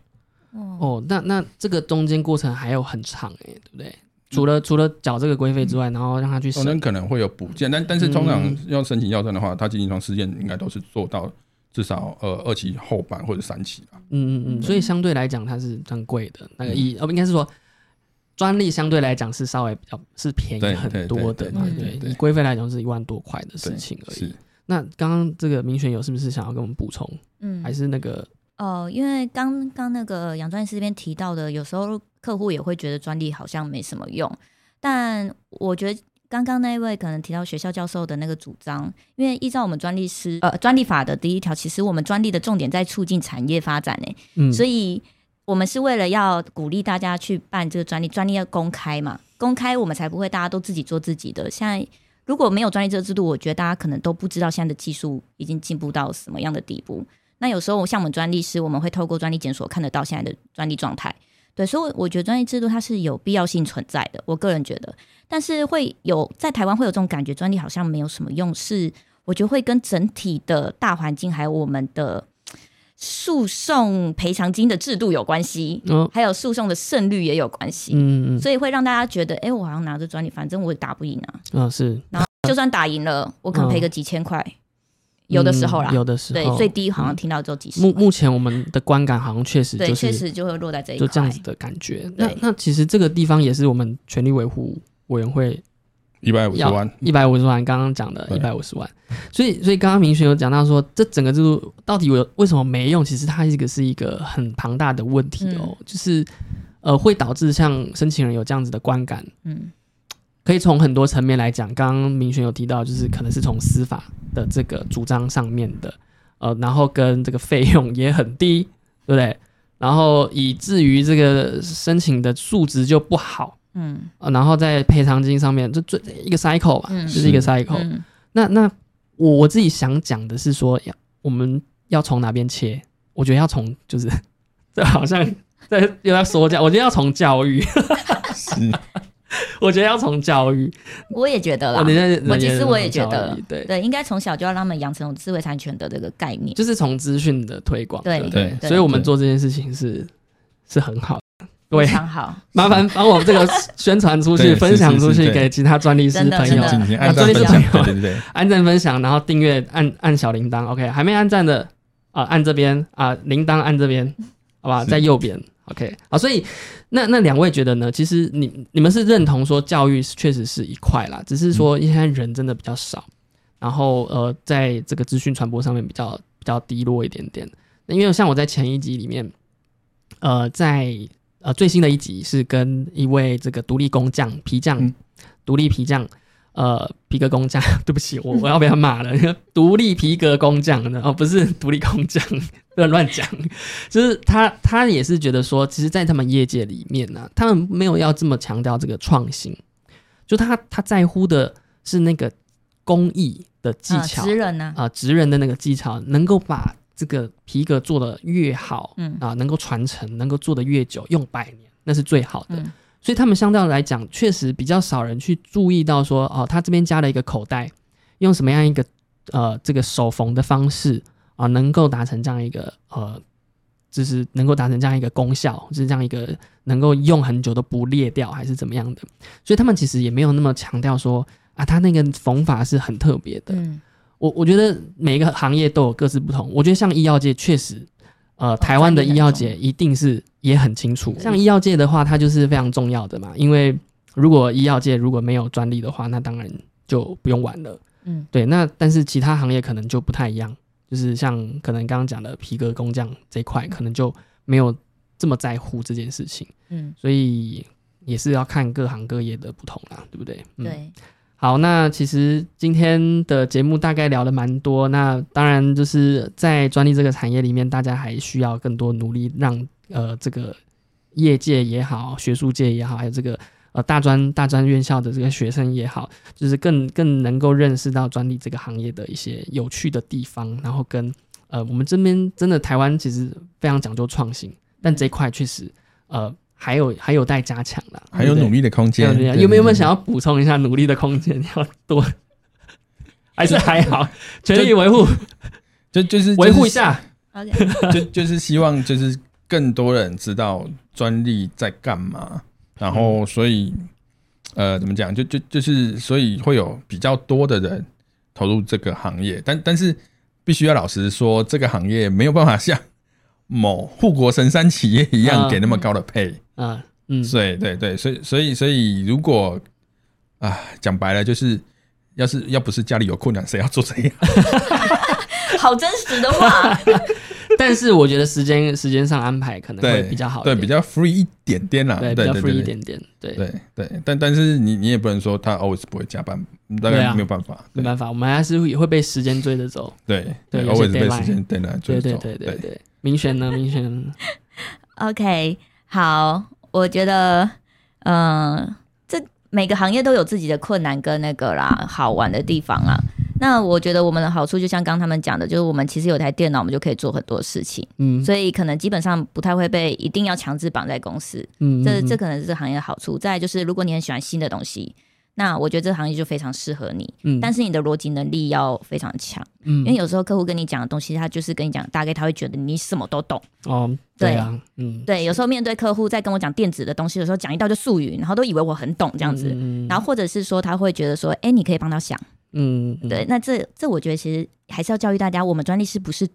哦，哦，那那这个中间过程还有很长哎、对不对？除了除了缴这个规费之外，然后让他去可审，能可能会有补件，但但是通常嗯要申请药证的话，他进临床试验应该都是做到至少呃二期后半或者三期吧。嗯嗯嗯，所以相对来讲它是很贵的。那个嗯一呃，不应该是说专利相对来讲是稍微比较是便宜很多的嘛，对以规费来讲是一万多块的事情而已。那刚刚这个明选有是不是想要跟我们补充，嗯。还是那个？哦，因为刚刚那个杨专师这边提到的，有时候客户也会觉得专利好像没什么用，但我觉得刚刚那一位可能提到学校教授的那个主张，因为依照我们专利师呃专利法的第一条，其实我们专利的重点在促进产业发展诶，嗯，所以我们是为了要鼓励大家去办这个专利，专利要公开嘛，公开我们才不会大家都自己做自己的。现在如果没有专利这个制度，我觉得大家可能都不知道现在的技术已经进步到什么样的地步。那有时候像我们专利师，我们会透过专利检索看得到现在的专利状态。对，所以我觉得专利制度它是有必要性存在的，我个人觉得。但是会有在台湾会有这种感觉，专利好像没有什么用，是我觉得会跟整体的大环境还有我们的诉讼赔偿金的制度有关系，哦。还有诉讼的胜率也有关系，嗯嗯。所以会让大家觉得，哎、我好像拿着专利，反正我也打不赢啊，嗯是。然后就算打赢了，我可能赔个几千块，有的时候啦，嗯有的时候。对，最低好像听到只有几十块，目目前我们的观感好像确实对，就是确实就会落在这一块，就这样子的感觉。那那其实这个地方也是我们权利维护委员会一百五十万，一百五十万，刚刚讲的一百五十万，所以所以刚刚明轩有讲到说，这整个制度到底有为什么没用？其实它这个是一个很庞大的问题嗯哦，就是呃会导致像申请人有这样子的观感，嗯可以从很多层面来讲。刚刚明轩有提到，就是可能是从司法的这个主张上面的，呃，然后跟这个费用也很低，对不对？然后以至于这个申请的数值就不好。嗯。呃，然后在赔偿金上面，就最一个 cycle 吧，嗯。就是一个 cycle。嗯。那那我我自己想讲的是说，要我们要从哪边切？我觉得要从就是，这好像在又在说教，我觉得要从教育，是。我觉得要从教育。我也觉得啦我，其实我也觉得，对，对，应该从小就要让他们养成有智慧产权的这个概念，就是从资讯的推广，对对不对？对所以我们做这件事情是是很好的。各位非，常好，麻烦帮我这个 宣传出去，分享出去给其他专利师朋友专利赞分享，师朋友对对对，按赞分享，然后订阅，按按小铃铛。OK，还没按赞的啊、按这边啊，铃铛按这边，好吧，在右边。OK，好，所以那那两位觉得呢？其实你你们是认同说教育确实是一块啦，只是说现在人真的比较少，然后呃，在这个资讯传播上面比较比较低落一点点。因为像我在前一集里面，呃，在呃最新的一集是跟一位这个独立工匠皮匠，嗯独立皮匠。呃，皮革工匠，对不起，我我要被他骂了。独立皮革工匠呢？哦，不是独立工匠，不能乱讲。就是他，他也是觉得说，其实，在他们业界里面呢、他们没有要这么强调这个创新，就他他在乎的是那个工艺的技啊巧职人呢，啊，职人的那个技巧，能够把这个皮革做的越好，嗯啊，能够传承，能够做的越久，用百年，那是最好的。嗯所以他们相对来讲，确实比较少人去注意到说，哦，他这边加了一个口袋，用什么样一个呃这个手缝的方式啊、能够达成这样一个呃，就是能够达成这样一个功效，就是这样一个能够用很久都不裂掉，还是怎么样的。所以他们其实也没有那么强调说啊，他那个缝法是很特别的。嗯我我觉得每一个行业都有各自不同。我觉得像医药界确实，呃，台湾的医药界一定是也很清楚。像医药界的话，它就是非常重要的嘛，因为如果医药界如果没有专利的话，那当然就不用玩了。嗯对，那但是其他行业可能就不太一样，就是像可能刚刚讲的皮革工匠这一块，可能就没有这么在乎这件事情，嗯，所以也是要看各行各业的不同啦，对不对？嗯对，好，那其实今天的节目大概聊了蛮多。那当然就是在专利这个产业里面，大家还需要更多努力让，呃这个业界也好，学术界也好，还有这个呃大专大专院校的这个学生也好，就是更更能够认识到专利这个行业的一些有趣的地方，然后跟呃我们这边真的台湾其实非常讲究创新，但这一块确实呃还有还有待加强啦，对不对。还有努力的空间。有没有有没有想要补充一下努力的空间要多？还是还好，全力维护。就就是维护一，下。就就是希望就是更多人知道专利在干嘛，然后所以呃怎么讲，就就就是所以会有比较多的人投入这个行业，但但是必须要老实说，这个行业没有办法像某护国神山企业一样嗯给那么高的配。啊，嗯，对对对，所以所以所以如果啊讲白了就是。要是要不是家里有困难，谁要做这样？好真实的话，但是我觉得时间时间上安排可能会，比较好一对，点，比较 free 一点点啦，对比较对对 free 一点点，对，对对，但但是你你也不能说他 always 不会加班，大概没有办法，对没办法，我们还是也会被时间追着走。对对，always 被时间对了，对对追走对对对，明显呢？明显，OK，好，我觉得，嗯、这每个行业都有自己的困难跟那个啦，好玩的地方啊。那我觉得我们的好处，就像刚他们讲的，就是我们其实有台电脑，我们就可以做很多事情，嗯所以可能基本上不太会被一定要强制绑在公司。嗯，嗯这这可能是这行业的好处。再来就是，如果你很喜欢新的东西，那我觉得这个行业就非常适合你。嗯，但是你的逻辑能力要非常强，嗯。因为有时候客户跟你讲的东西，他就是跟你讲，大概他会觉得你什么都懂。哦，对。啊，嗯，对，有时候面对客户在跟我讲电子的东西的时候，讲一道就术语，然后都以为我很懂这样子。嗯然后或者是说他会觉得说，哎，你可以帮他想。嗯，嗯。对，，那这这我觉得其实还是要教育大家，我们专利师不是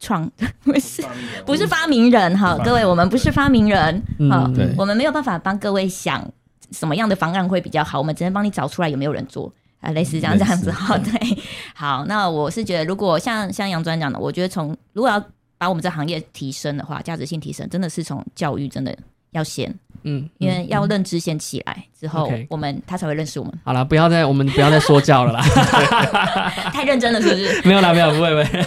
创，不是不是发明人。哈，各位，我们不是发明人嗯哈，对。我们没有办法帮各位想什么样的方案会比较好，我们只能帮你找出来有没有人做。啊，类似这样这样子哈，对，好，那我是觉得，如果像像杨专讲的，我觉得从如果要把我们这行业提升的话，价值性提升，真的是从教育真的要先，嗯，因为嗯要认知先起来，之后我们他才会认识我们。好了，不要再我们不要再说教了啦。太认真了，是不是？没有啦，没有，不会，不会。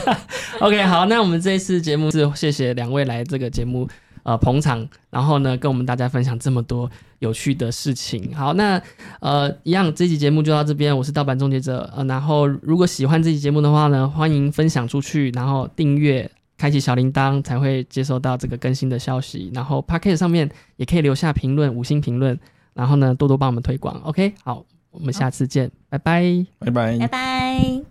OK，好，那我们这一次节目是谢谢两位来这个节目呃捧场，然后呢跟我们大家分享这么多有趣的事情。好，那呃一样，这期节目就到这边，我是盗版终结者。呃，然后如果喜欢这期节目的话呢，欢迎分享出去，然后订阅。开启小铃铛才会接收到这个更新的消息，然后 p o c k e t 上面也可以留下评论，五星评论，然后呢多多帮我们推广。OK，好，我们下次见，拜拜。拜拜拜拜。